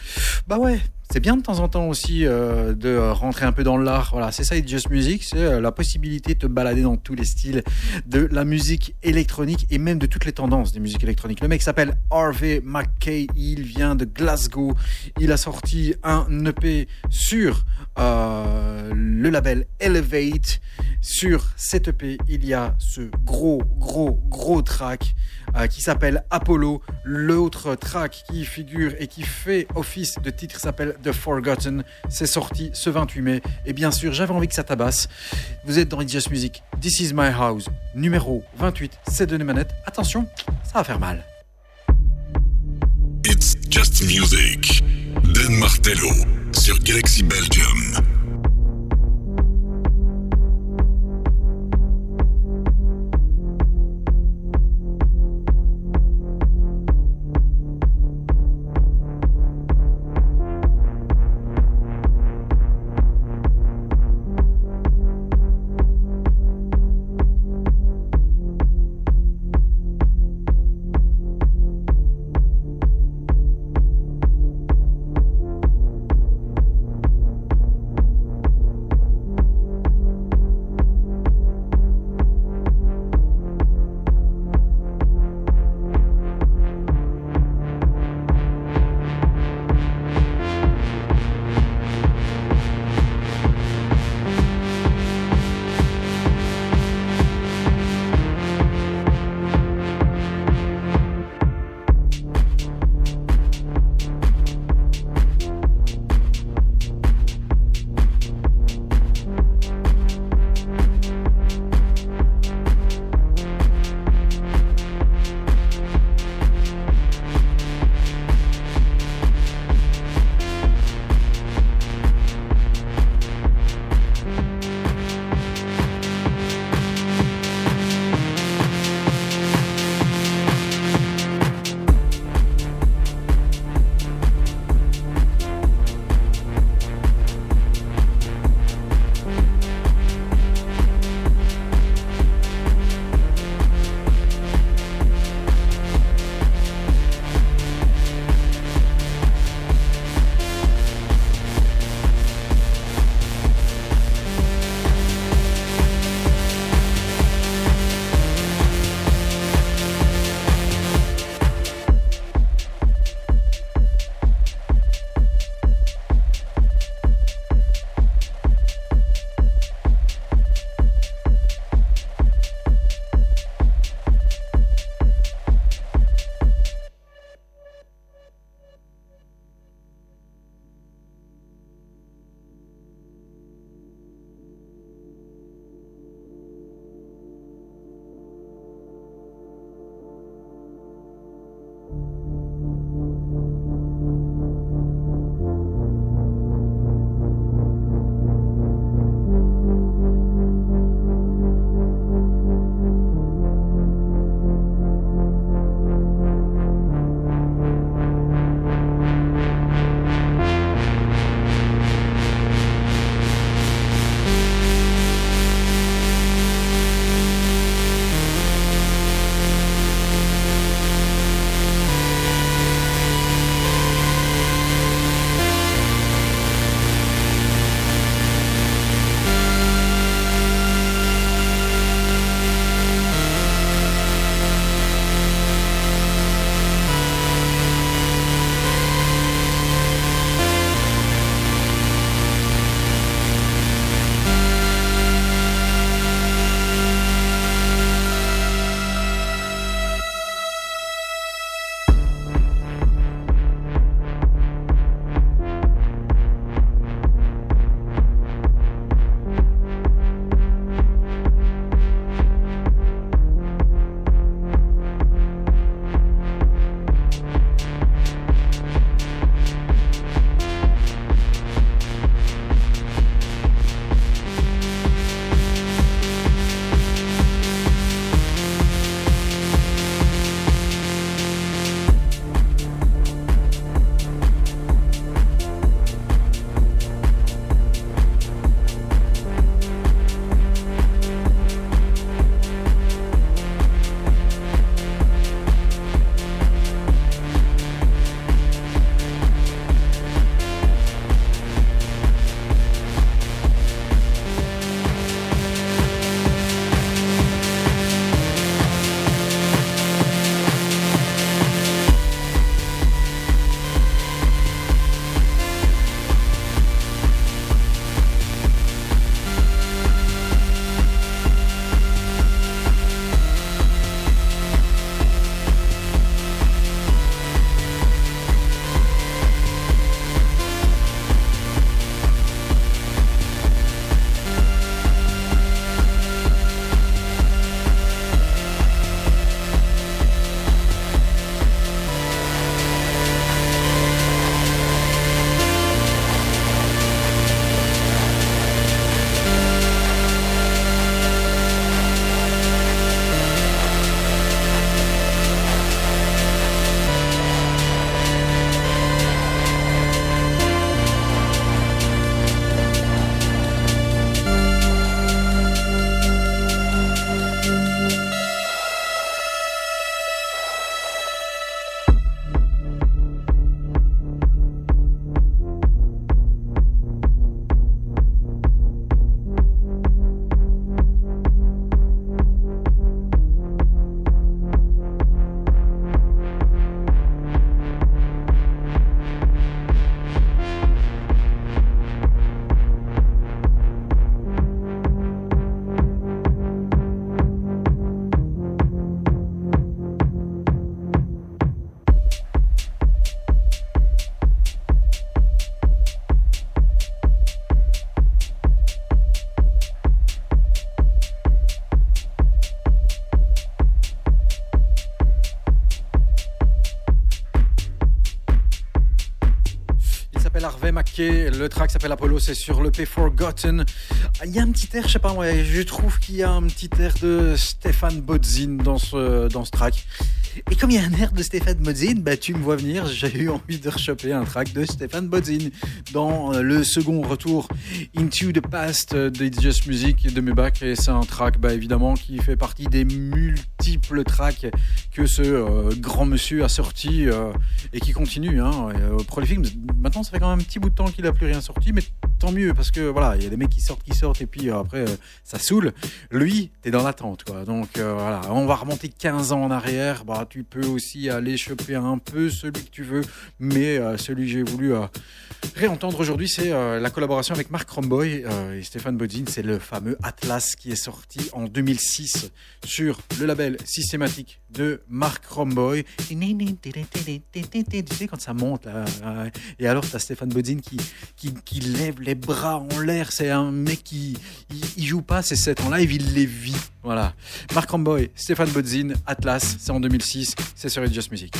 Bah ouais, c'est bien de temps en temps aussi euh, de rentrer un peu dans l'art. Voilà, c'est ça, It's Just Music, c'est euh, la possibilité de te balader dans tous les styles de la musique électronique et même de toutes les tendances des musiques électroniques. Le mec s'appelle Harvey McKay, il vient de Glasgow, il a sorti un EP sur euh, le label Elevate. Sur cet EP, il y a ce gros, gros, gros track euh, qui s'appelle Apollo. L'autre track qui figure et qui fait office de titre s'appelle The Forgotten. C'est sorti ce 28 mai. Et bien sûr, j'avais envie que ça tabasse. Vous êtes dans It's Music. This is my house. Numéro 28. C'est de manettes. Attention, ça va faire mal. Just Music. Dan Martello sur Galaxy Belgium. Le track s'appelle Apollo, c'est sur le P Forgotten. Il y a un petit air, je sais pas moi, je trouve qu'il y a un petit air de Stéphane Bodzin dans ce, dans ce track. Et comme il y a un air de Stéphane Bodzin, bah tu me vois venir, j'ai eu envie de rechoper un track de Stéphane Bodzin dans le second retour Into the Past de It's Just Music de Mubak. Et c'est un track, bah évidemment, qui fait partie des multiples tracks que ce euh, grand monsieur a sorti euh, et qui continue. Hein, euh, prolifique. Maintenant, ça fait quand même un petit bout de temps qu'il a plus rien sorti, mais tant mieux parce que voilà, il y a des mecs qui sortent, qui sortent et puis après ça saoule. Lui, t'es dans l'attente, quoi. Donc voilà, on va remonter 15 ans en arrière. Bah, tu peux aussi aller choper un peu celui que tu veux, mais celui que j'ai voulu réentendre aujourd'hui, c'est la collaboration avec Mark Romboy et Stéphane Bodzin. C'est le fameux Atlas qui est sorti en 2006 sur le label systématique de Mark Romboy. Tu sais, quand ça monte, là, et alors tu as Stéphane Bodzin qui, qui, qui, lève les bras en l'air. C'est un mec qui il, joue pas ses sets en live, il les vit. Voilà. Mark Romboy, Stéphane Bodzin, Atlas, c'est en 2006, c'est sur Just Music.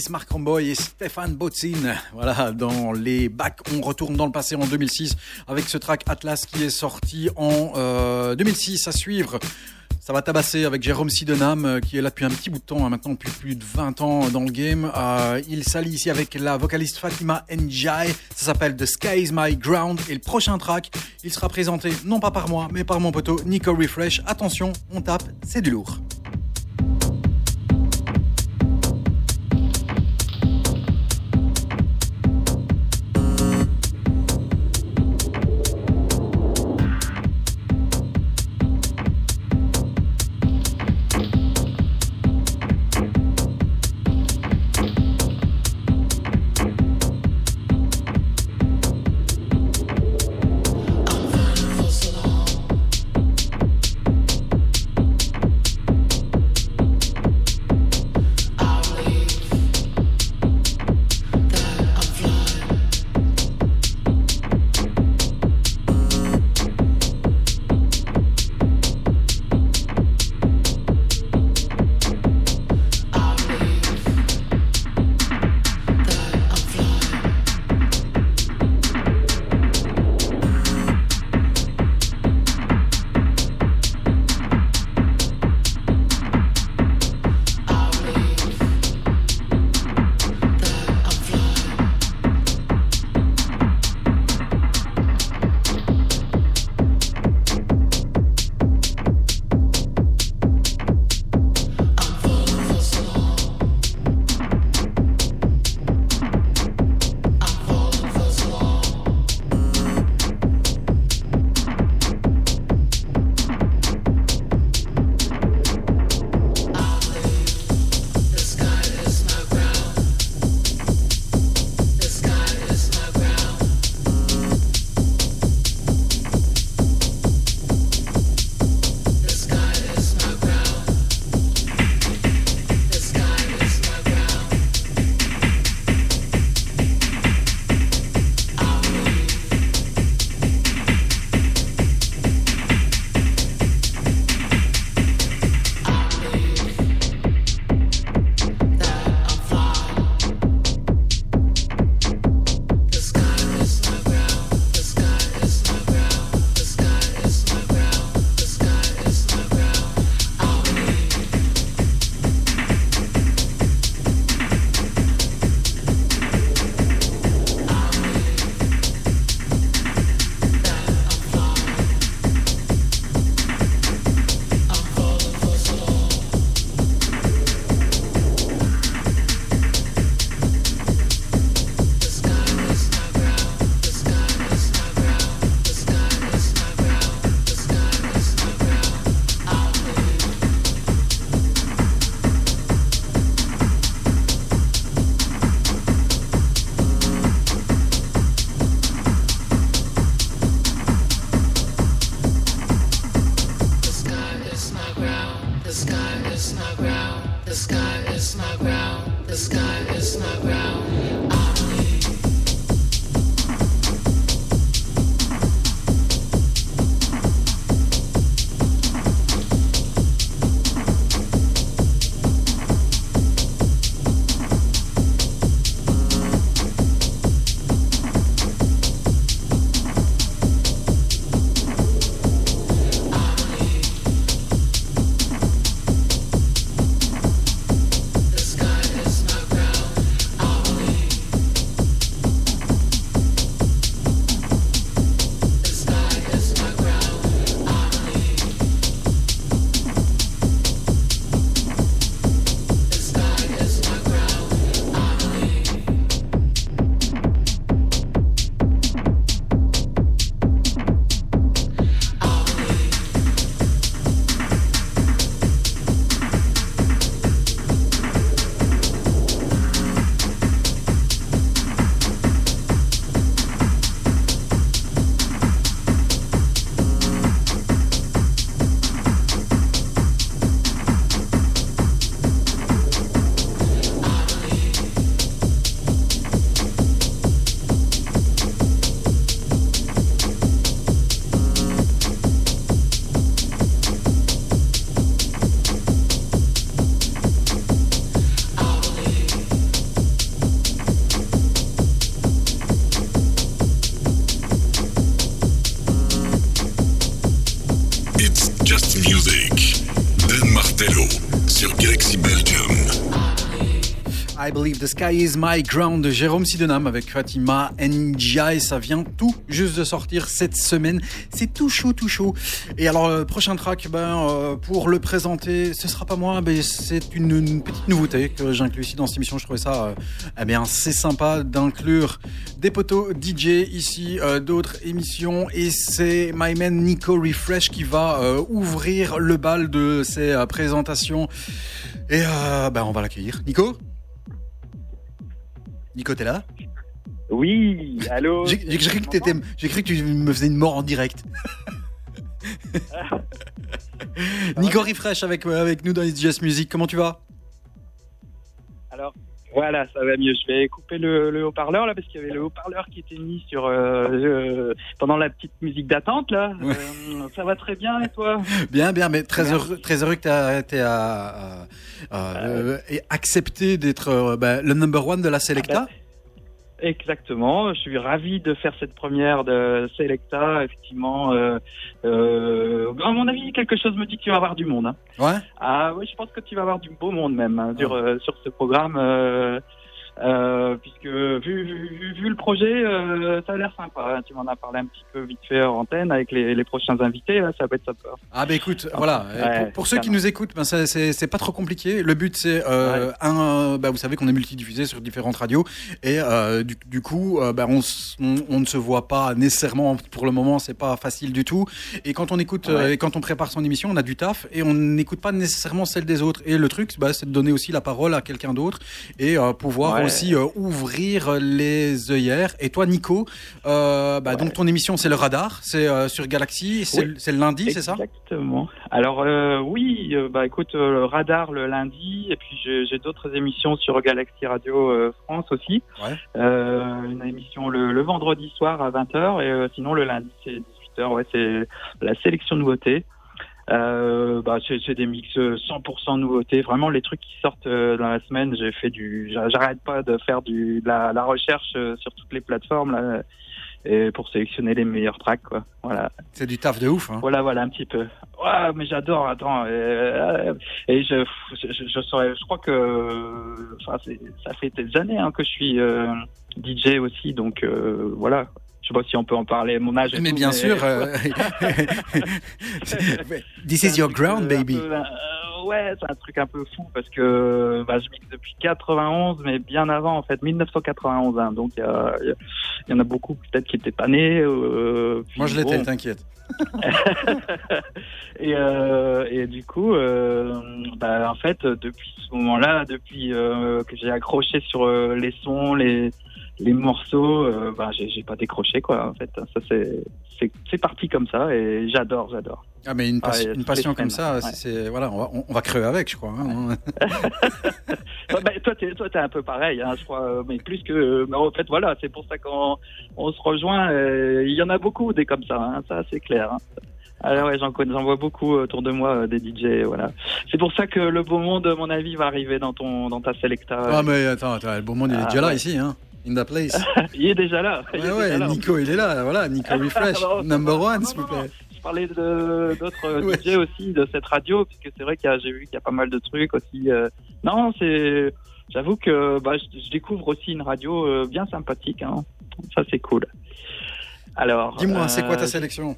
2006, Marc et Stéphane Botzin. Voilà, dans les bacs, on retourne dans le passé en 2006 avec ce track Atlas qui est sorti en 2006 euh, à suivre. Ça va tabasser avec Jérôme Sidenham euh, qui est là depuis un petit bout de temps, hein, maintenant depuis plus de 20 ans dans le game. Euh, il s'allie ici avec la vocaliste Fatima Njai. Ça s'appelle The Sky is My Ground. Et le prochain track, il sera présenté non pas par moi, mais par mon poteau Nico Refresh. Attention, on tape, c'est du lourd. I Believe the Sky is My Ground de Jérôme Sidenam avec Fatima NGI. Ça vient tout juste de sortir cette semaine. C'est tout chaud, tout chaud. Et alors, le prochain track, ben, euh, pour le présenter, ce sera pas moi, mais c'est une, petite nouveauté que j'inclus ici dans cette émission. Je trouvais ça, euh, eh bien, c'est sympa d'inclure des potos DJ ici, euh, d'autres émissions. Et c'est My Man Nico Refresh qui va euh, ouvrir le bal de ces euh, présentations. Et euh, ben, on va l'accueillir. Nico? Nico, t'es là? Oui, allô? J'ai cru que t'étais- j'ai cru que tu me faisais une mort en direct. Nico Refresh avec, avec nous dans It's Just Music. Comment tu vas? Alors, voilà, ça va mieux. Je vais couper le, le haut-parleur là parce qu'il y avait le haut-parleur qui était mis sur euh, euh, pendant la petite musique d'attente là. Ouais. Euh, ça va très bien et toi? Bien, bien, mais très heureux, très heureux que tu aies à, à- euh, et accepté d'être euh, ben, le number one de la Selecta. Exactement. Je suis ravi de faire cette première de Selecta. Effectivement, euh, euh, à mon avis, quelque chose me dit que tu vas avoir du monde. hein. Ouais. Ah oui, je pense que tu vas avoir du beau monde même hein, sur, euh, sur ce programme. euh, euh, puisque vu, vu, vu- vu le projet, euh, ça a l'air sympa. hein. Tu m'en as parlé un petit peu vite fait en antenne avec les, les prochains invités. là, ça va être sympa. Ah ben écoute, voilà. Ouais, pour, pour ceux qui nous écoutent, ben c'est- pas trop compliqué. Le but c'est euh, un, ben, vous savez qu'on est multidiffusé sur différentes radios et du, du coup, ben, on, s- on, on ne se voit pas nécessairement pour le moment. C'est pas facile du tout. Et quand on écoute Ouais. et quand on prépare son émission, on a du taf et on n'écoute pas nécessairement celle des autres. Et le truc, ben, c'est de donner aussi la parole à quelqu'un d'autre et pouvoir. Aussi euh, ouvrir les œillères. Et toi, Nico, euh, Ouais. donc ton émission c'est le radar, c'est euh, sur Galaxy, c'est Oui. le lundi, c'est ça? Exactement. Alors oui, bah écoute, le radar le lundi, et puis j'ai d'autres émissions sur Galaxy Radio France aussi. Ouais. Une émission le, le vendredi soir à 20h, et sinon le lundi c'est 18h. Ouais, c'est la sélection nouveautés. Euh, bah, c'est c'est des mix euh, 100% nouveautés, vraiment les trucs qui sortent euh, dans la semaine. J'ai fait du, j'a- j'arrête pas de faire du de la, la recherche euh, sur toutes les plateformes là, et pour sélectionner les meilleurs tracks quoi. Voilà. C'est du taf de ouf. Hein. Voilà, voilà, un petit peu. Ouais, mais j'adore. Attends, euh, et je, je, je saurais, je crois que, enfin, c'est- ça fait des années hein, que je suis euh, DJ aussi, donc euh, voilà. Je sais pas si on peut en parler, mon âge. Mais tout, bien sûr. euh, This is your ground, un baby. peu, euh, ouais, c'est un truc un peu fou parce que bah, je mixe depuis 91, mais bien avant en fait, 1991. hein, donc il y, en a beaucoup peut-être qui étaient pas nés. euh, Moi, je l'étais, bon. t'inquiète. et, et du coup, bah, en fait, depuis ce moment-là, depuis que j'ai accroché sur les sons, les, les morceaux, euh, bah, j'ai pas décroché quoi. En fait, ça c'est parti comme ça et j'adore, j'adore. Ah, mais une, pas- Ah, une passion comme ça, ouais. c'est voilà, on va, on, va avec, je crois. hein. Bah, toi, t'es toi t'es un peu pareil, hein, je crois, mais plus que. Mais en fait, voilà, c'est pour ça qu'on on se rejoint. euh, Il y en a beaucoup des comme ça, hein, ça c'est clair. Alors ouais, j'en connais, j'en vois beaucoup autour de moi euh, des DJ, voilà. C'est pour ça que le beau monde, à mon avis, va arriver dans ton dans ta selecta. Ah, mais attends, attends, le beau monde, il est Ah, déjà là ouais. ici, hein. In the place. Il est déjà là. Il Ouais, est ouais, déjà là. Nico, il est là, voilà, Nico Refresh, Non, number non, one, s'il vous plaît. Je parlais d'autres Ouais. DJ aussi de cette radio, puisque c'est vrai a, j'ai vu qu'il y a pas mal de trucs aussi. euh. Non, c'est, j'avoue que bah, je, je découvre aussi une radio euh, bien sympathique. Hein. Ça, c'est cool. Alors, Dis-moi, c'est quoi ta euh, sélection?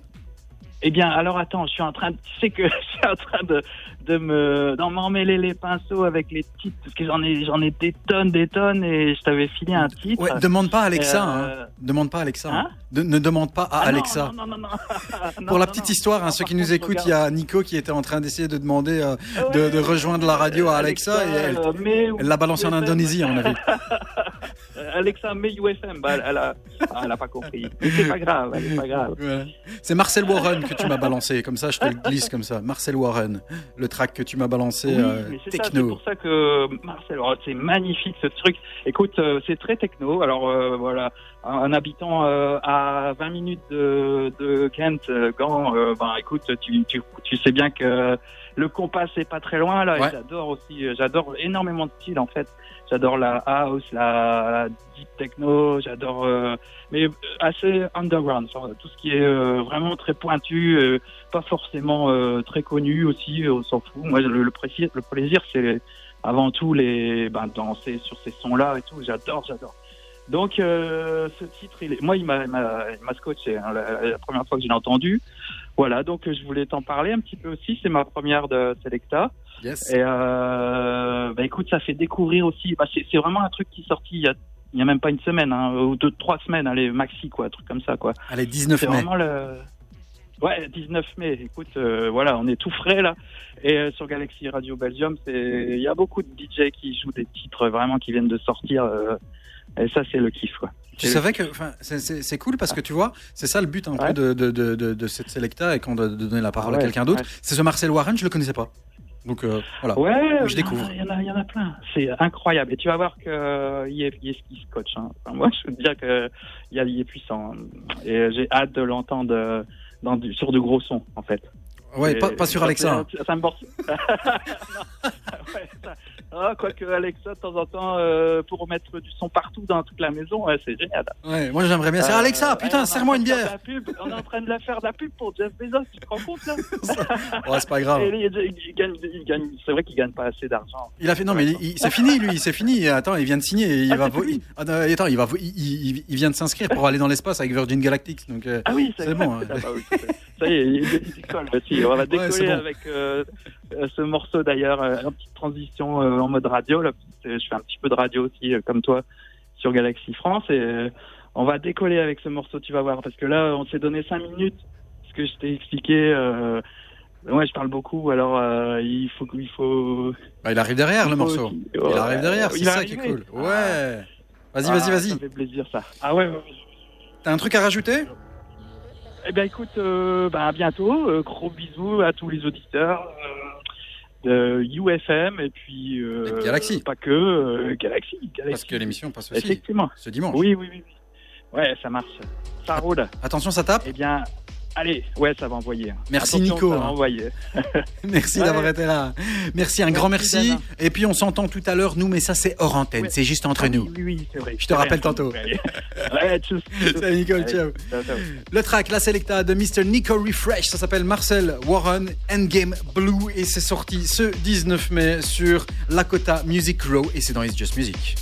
Eh bien, alors attends, je suis en train, de, tu sais que je suis en train de de me d'en m'emmêler les pinceaux avec les titres, parce que j'en ai j'en ai des tonnes, des tonnes, et je t'avais filé un titre. Ouais, demande pas à Alexa, hein. Euh, Demande pas à Alexa. hein hein. De- ne demande pas à ah Alexa. non, non, non, non. Pour la petite histoire, hein, ceux qui nous écoutent, il y a Nico qui était en train d'essayer de demander euh, de, Ouais, de rejoindre la radio à Alexa, et elle, euh, mais elle l'a balancé en. Indonésie, avis. Euh, Alexa, mais UFM, bah, elle, a, ah, elle a pas compris. Mais c'est pas grave, c'est pas grave. C'est Marcel Warren que tu m'as balancé, comme ça je te le glisse comme ça. Marcel Warren, le track que tu m'as balancé, Oui, euh, mais c'est techno. pour ça que Marcel, oh, c'est magnifique ce truc. Écoute, euh, c'est très techno. Alors euh, voilà, un, un habitant euh, à 20 minutes de, de Kent, Gand, ben écoute, tu, tu, tu sais bien que le compas c'est pas très loin là. Ouais. J'adore aussi, j'adore énormément de styles en fait. J'adore la house, la, la deep techno, j'adore, euh, mais euh, assez underground, tout ce qui est euh, vraiment très pointu, euh, pas forcément euh, très connu aussi, on s'en fout. Moi, le, le plaisir, le plaisir, c'est avant tout les ben, danser sur ces sons-là et tout. J'adore, j'adore. Donc euh, ce titre, il est... moi, il m'a scotché hein, la, la première fois que je l'ai entendu. Voilà, donc je voulais t'en parler un petit peu aussi. C'est ma première de Selecta. Yes. Et euh, bah écoute, ça fait découvrir aussi. Bah, c'est, vraiment un truc qui est sorti il y a, il y a même pas une semaine, hein, ou deux, trois semaines, allez, maxi quoi, un truc comme ça quoi. Allez, 19 C'est mai. vraiment le. Ouais, 19 mai. Écoute, euh, voilà, on est tout frais là. Et euh, sur Galaxy Radio Belgium, il y a beaucoup de DJ qui jouent des titres vraiment qui viennent de sortir. euh, et ça, c'est le kiff quoi. Tu savais que, enfin, c'est- cool parce que tu vois, c'est ça le but un Ouais. peu de, de, de, de, cette Selecta et quand de, donner la parole à quelqu'un d'autre. ouais. C'est ce Marcel Warren, je le connaissais pas. Donc euh, voilà. Ouais, je découvre. Il y, en a, il y en a plein. C'est incroyable. Et tu vas voir que euh, il est, il est qui scotch. Hein. Enfin, moi, je veux dire que il, y a- il est puissant. Et euh, j'ai hâte de l'entendre euh, dans du- sur de gros sons, en fait. Ouais, pas, pas sur Alexa. Ça, ça me borse. non. Ouais, Ah, quoique Alexa, de temps en temps, euh, pour mettre du son partout dans toute la maison, ouais, c'est génial. Ouais, moi j'aimerais bien. C'est Euh, Alexa, putain, en serre-moi une bière. pub. On est en train de la faire de la pub pour Jeff Bezos, tu te rends compte là? Ouais, c'est pas grave. Et il, il- il gagne, il gagne, c'est vrai qu'il gagne pas assez d'argent. Il a fait non mais c'est fini lui, c'est fini. Attends, il vient de signer. Il Ah, va vo- ah, non, attends, il va vo- il, vient de s'inscrire pour aller dans l'espace avec Virgin Galactic. Donc euh, Ah oui, C'est bon, hein. Ah bah ça y est, il, il décolle. aussi. On va décoller bon. avec euh, euh, ce morceau d'ailleurs, euh, une petite transition euh, en mode radio. Là, je fais un petit peu de radio aussi, comme toi, sur Galaxy France. Et on va décoller avec ce morceau, tu vas voir. Parce que là, on s'est donné cinq minutes. Ce que je t'ai expliqué. Ouais, je parle beaucoup. Alors, euh, il faut qu'il faut. bah, il arrive derrière le il morceau. Il ouais, arrive derrière, c'est il est ça qui est cool. Ouais. Vas-y, Ah, vas-y, Ça vas-y. fait plaisir ça. Ah ouais, ouais. T'as un truc à rajouter? Eh bien, écoute, euh, bah, à bientôt. Euh, gros bisous à tous les auditeurs euh, de UFM et puis euh, Et de Galaxy. Pas que euh, Galaxy, Galaxy. Parce que l'émission passe aussi Effectivement. ce dimanche. Oui, oui, oui. oui. Ouais, ça marche. Ça roule. Attention, ça tape. Eh bien, allez. Ouais, ça va envoyer. hein. Merci, Attention, Nico, Ça va envoyer. Merci Ouais. d'avoir été là. Merci, un grand Merci. Et puis on s'entend tout à l'heure, nous, mais ça c'est hors antenne, Ouais. c'est juste entre Ah nous. Oui, c'est vrai. Je te rappelle tantôt. Salut Allez, ciao. ciao, ciao. Le track, la Selecta de Mr. Nico Refresh, ça s'appelle Marcel Warren Endgame Blue et c'est sorti ce 19 mai sur Lakota Music Row et c'est dans It's Just Music.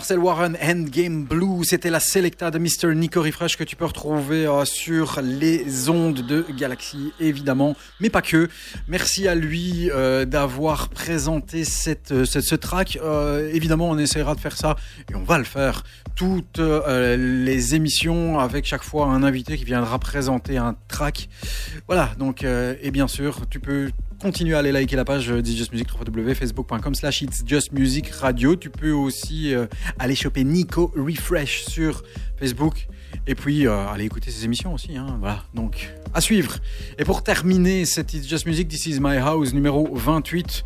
Marcel Warren, Endgame Blue, c'était la Selecta de Mr. Nico Refresh que tu peux retrouver euh, sur les ondes de Galaxy, évidemment, mais pas que. Merci à lui euh, d'avoir présenté cette, euh, cette- ce track. Euh, évidemment, on essaiera de faire ça et on va le faire toutes les émissions avec chaque fois un invité qui viendra présenter un track. Voilà, donc, et bien sûr, tu peux continuer à aller liker la page It's Just Music, www.facebook.com slash It's. Tu peux aussi aller choper Nico Refresh sur Facebook et puis euh, aller écouter ses émissions aussi. hein. voilà, donc à suivre. Et pour terminer cette It's Just Music, This Is My House numéro 28,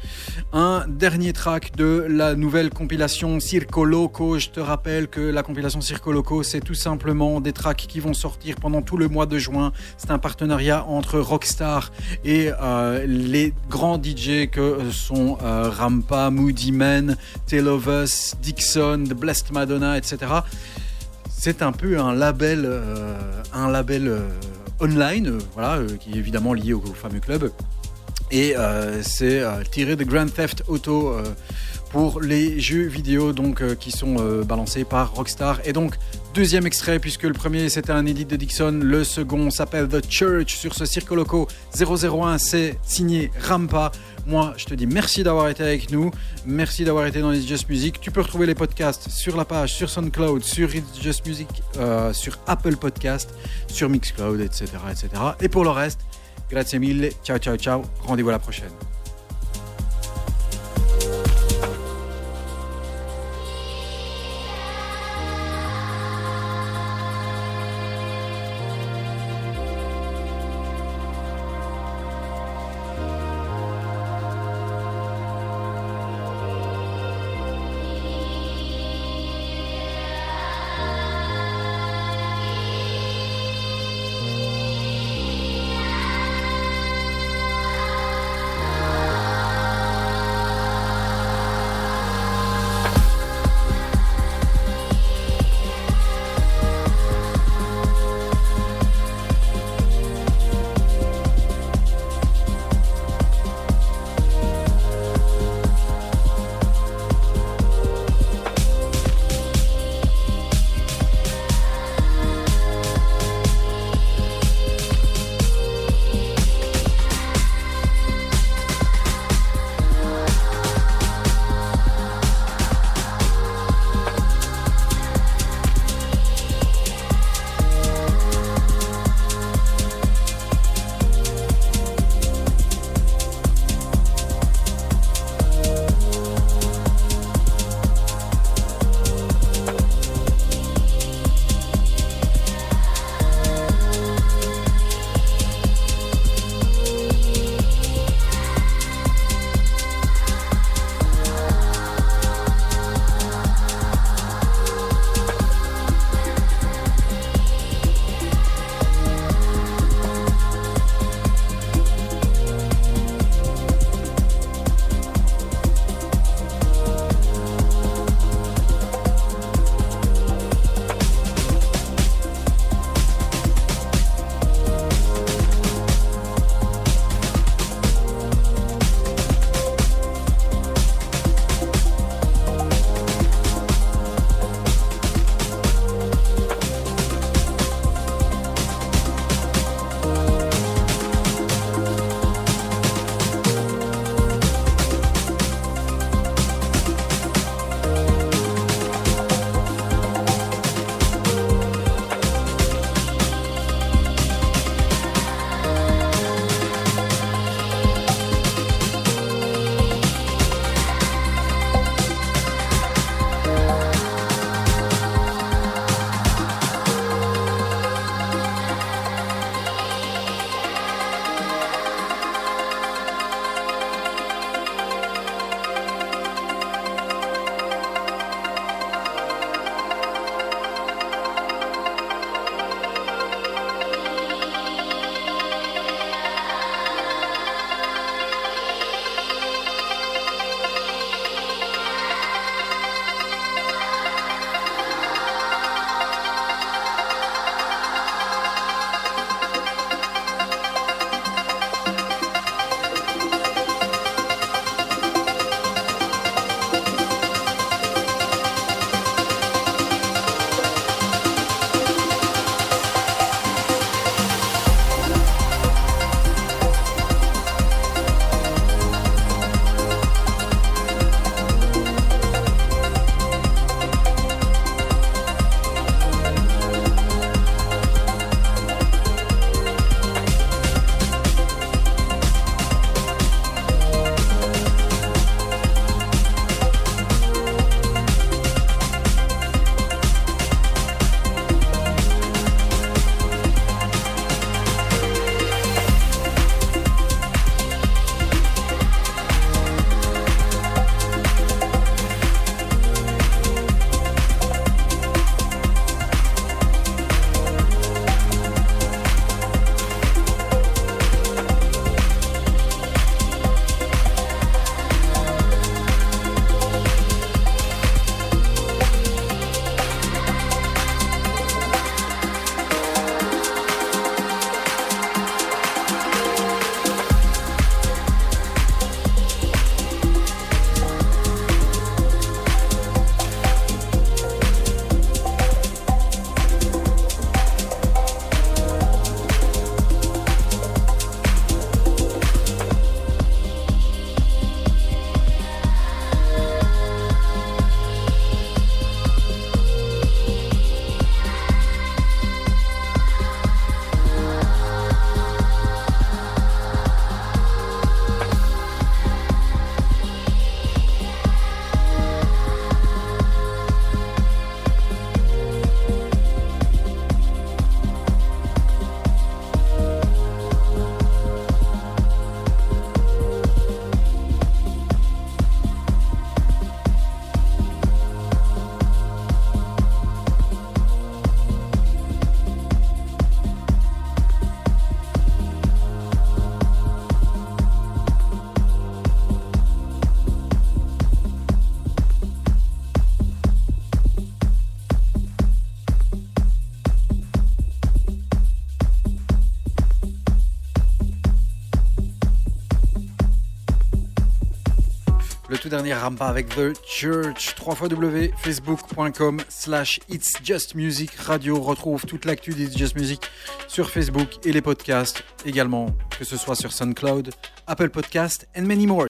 un dernier track de la nouvelle compilation Circo Loco. Je te rappelle que la compilation Circo Loco, c'est tout simplement des tracks qui vont sortir pendant tout le mois de juin. C'est un partenariat entre Rockstar et euh, les grands DJ que sont euh, Rampa, Moody Man, Tale of Us, Dixon, The Blessed Madonna, etc. C'est un peu un label, euh, euh, online, euh, voilà, qui est évidemment lié au, fameux club. Et c'est tiré de Grand Theft Auto pour les jeux vidéo donc euh, qui sont euh, balancés par Rockstar. Et donc deuxième extrait puisque le premier c'était un edit de Dixon, le second s'appelle The Church sur ce Circo Loco 001, c'est signé Rampa. Moi, je te dis merci d'avoir été avec nous, merci d'avoir été dans It's Just Music. Tu peux retrouver les podcasts sur la page, sur SoundCloud, sur It's Just Music, euh, sur Apple Podcast, sur Mixcloud, etc., etc. Et pour le reste, grazie mille, ciao ciao ciao, rendez-vous la prochaine. Dernier Rampa avec The Church. 3 facebook.com slash It's Just Music Radio. Retrouve toute l'actu d'It's Just Music sur Facebook et les podcasts également, que ce soit sur SoundCloud, Apple Podcast and many more.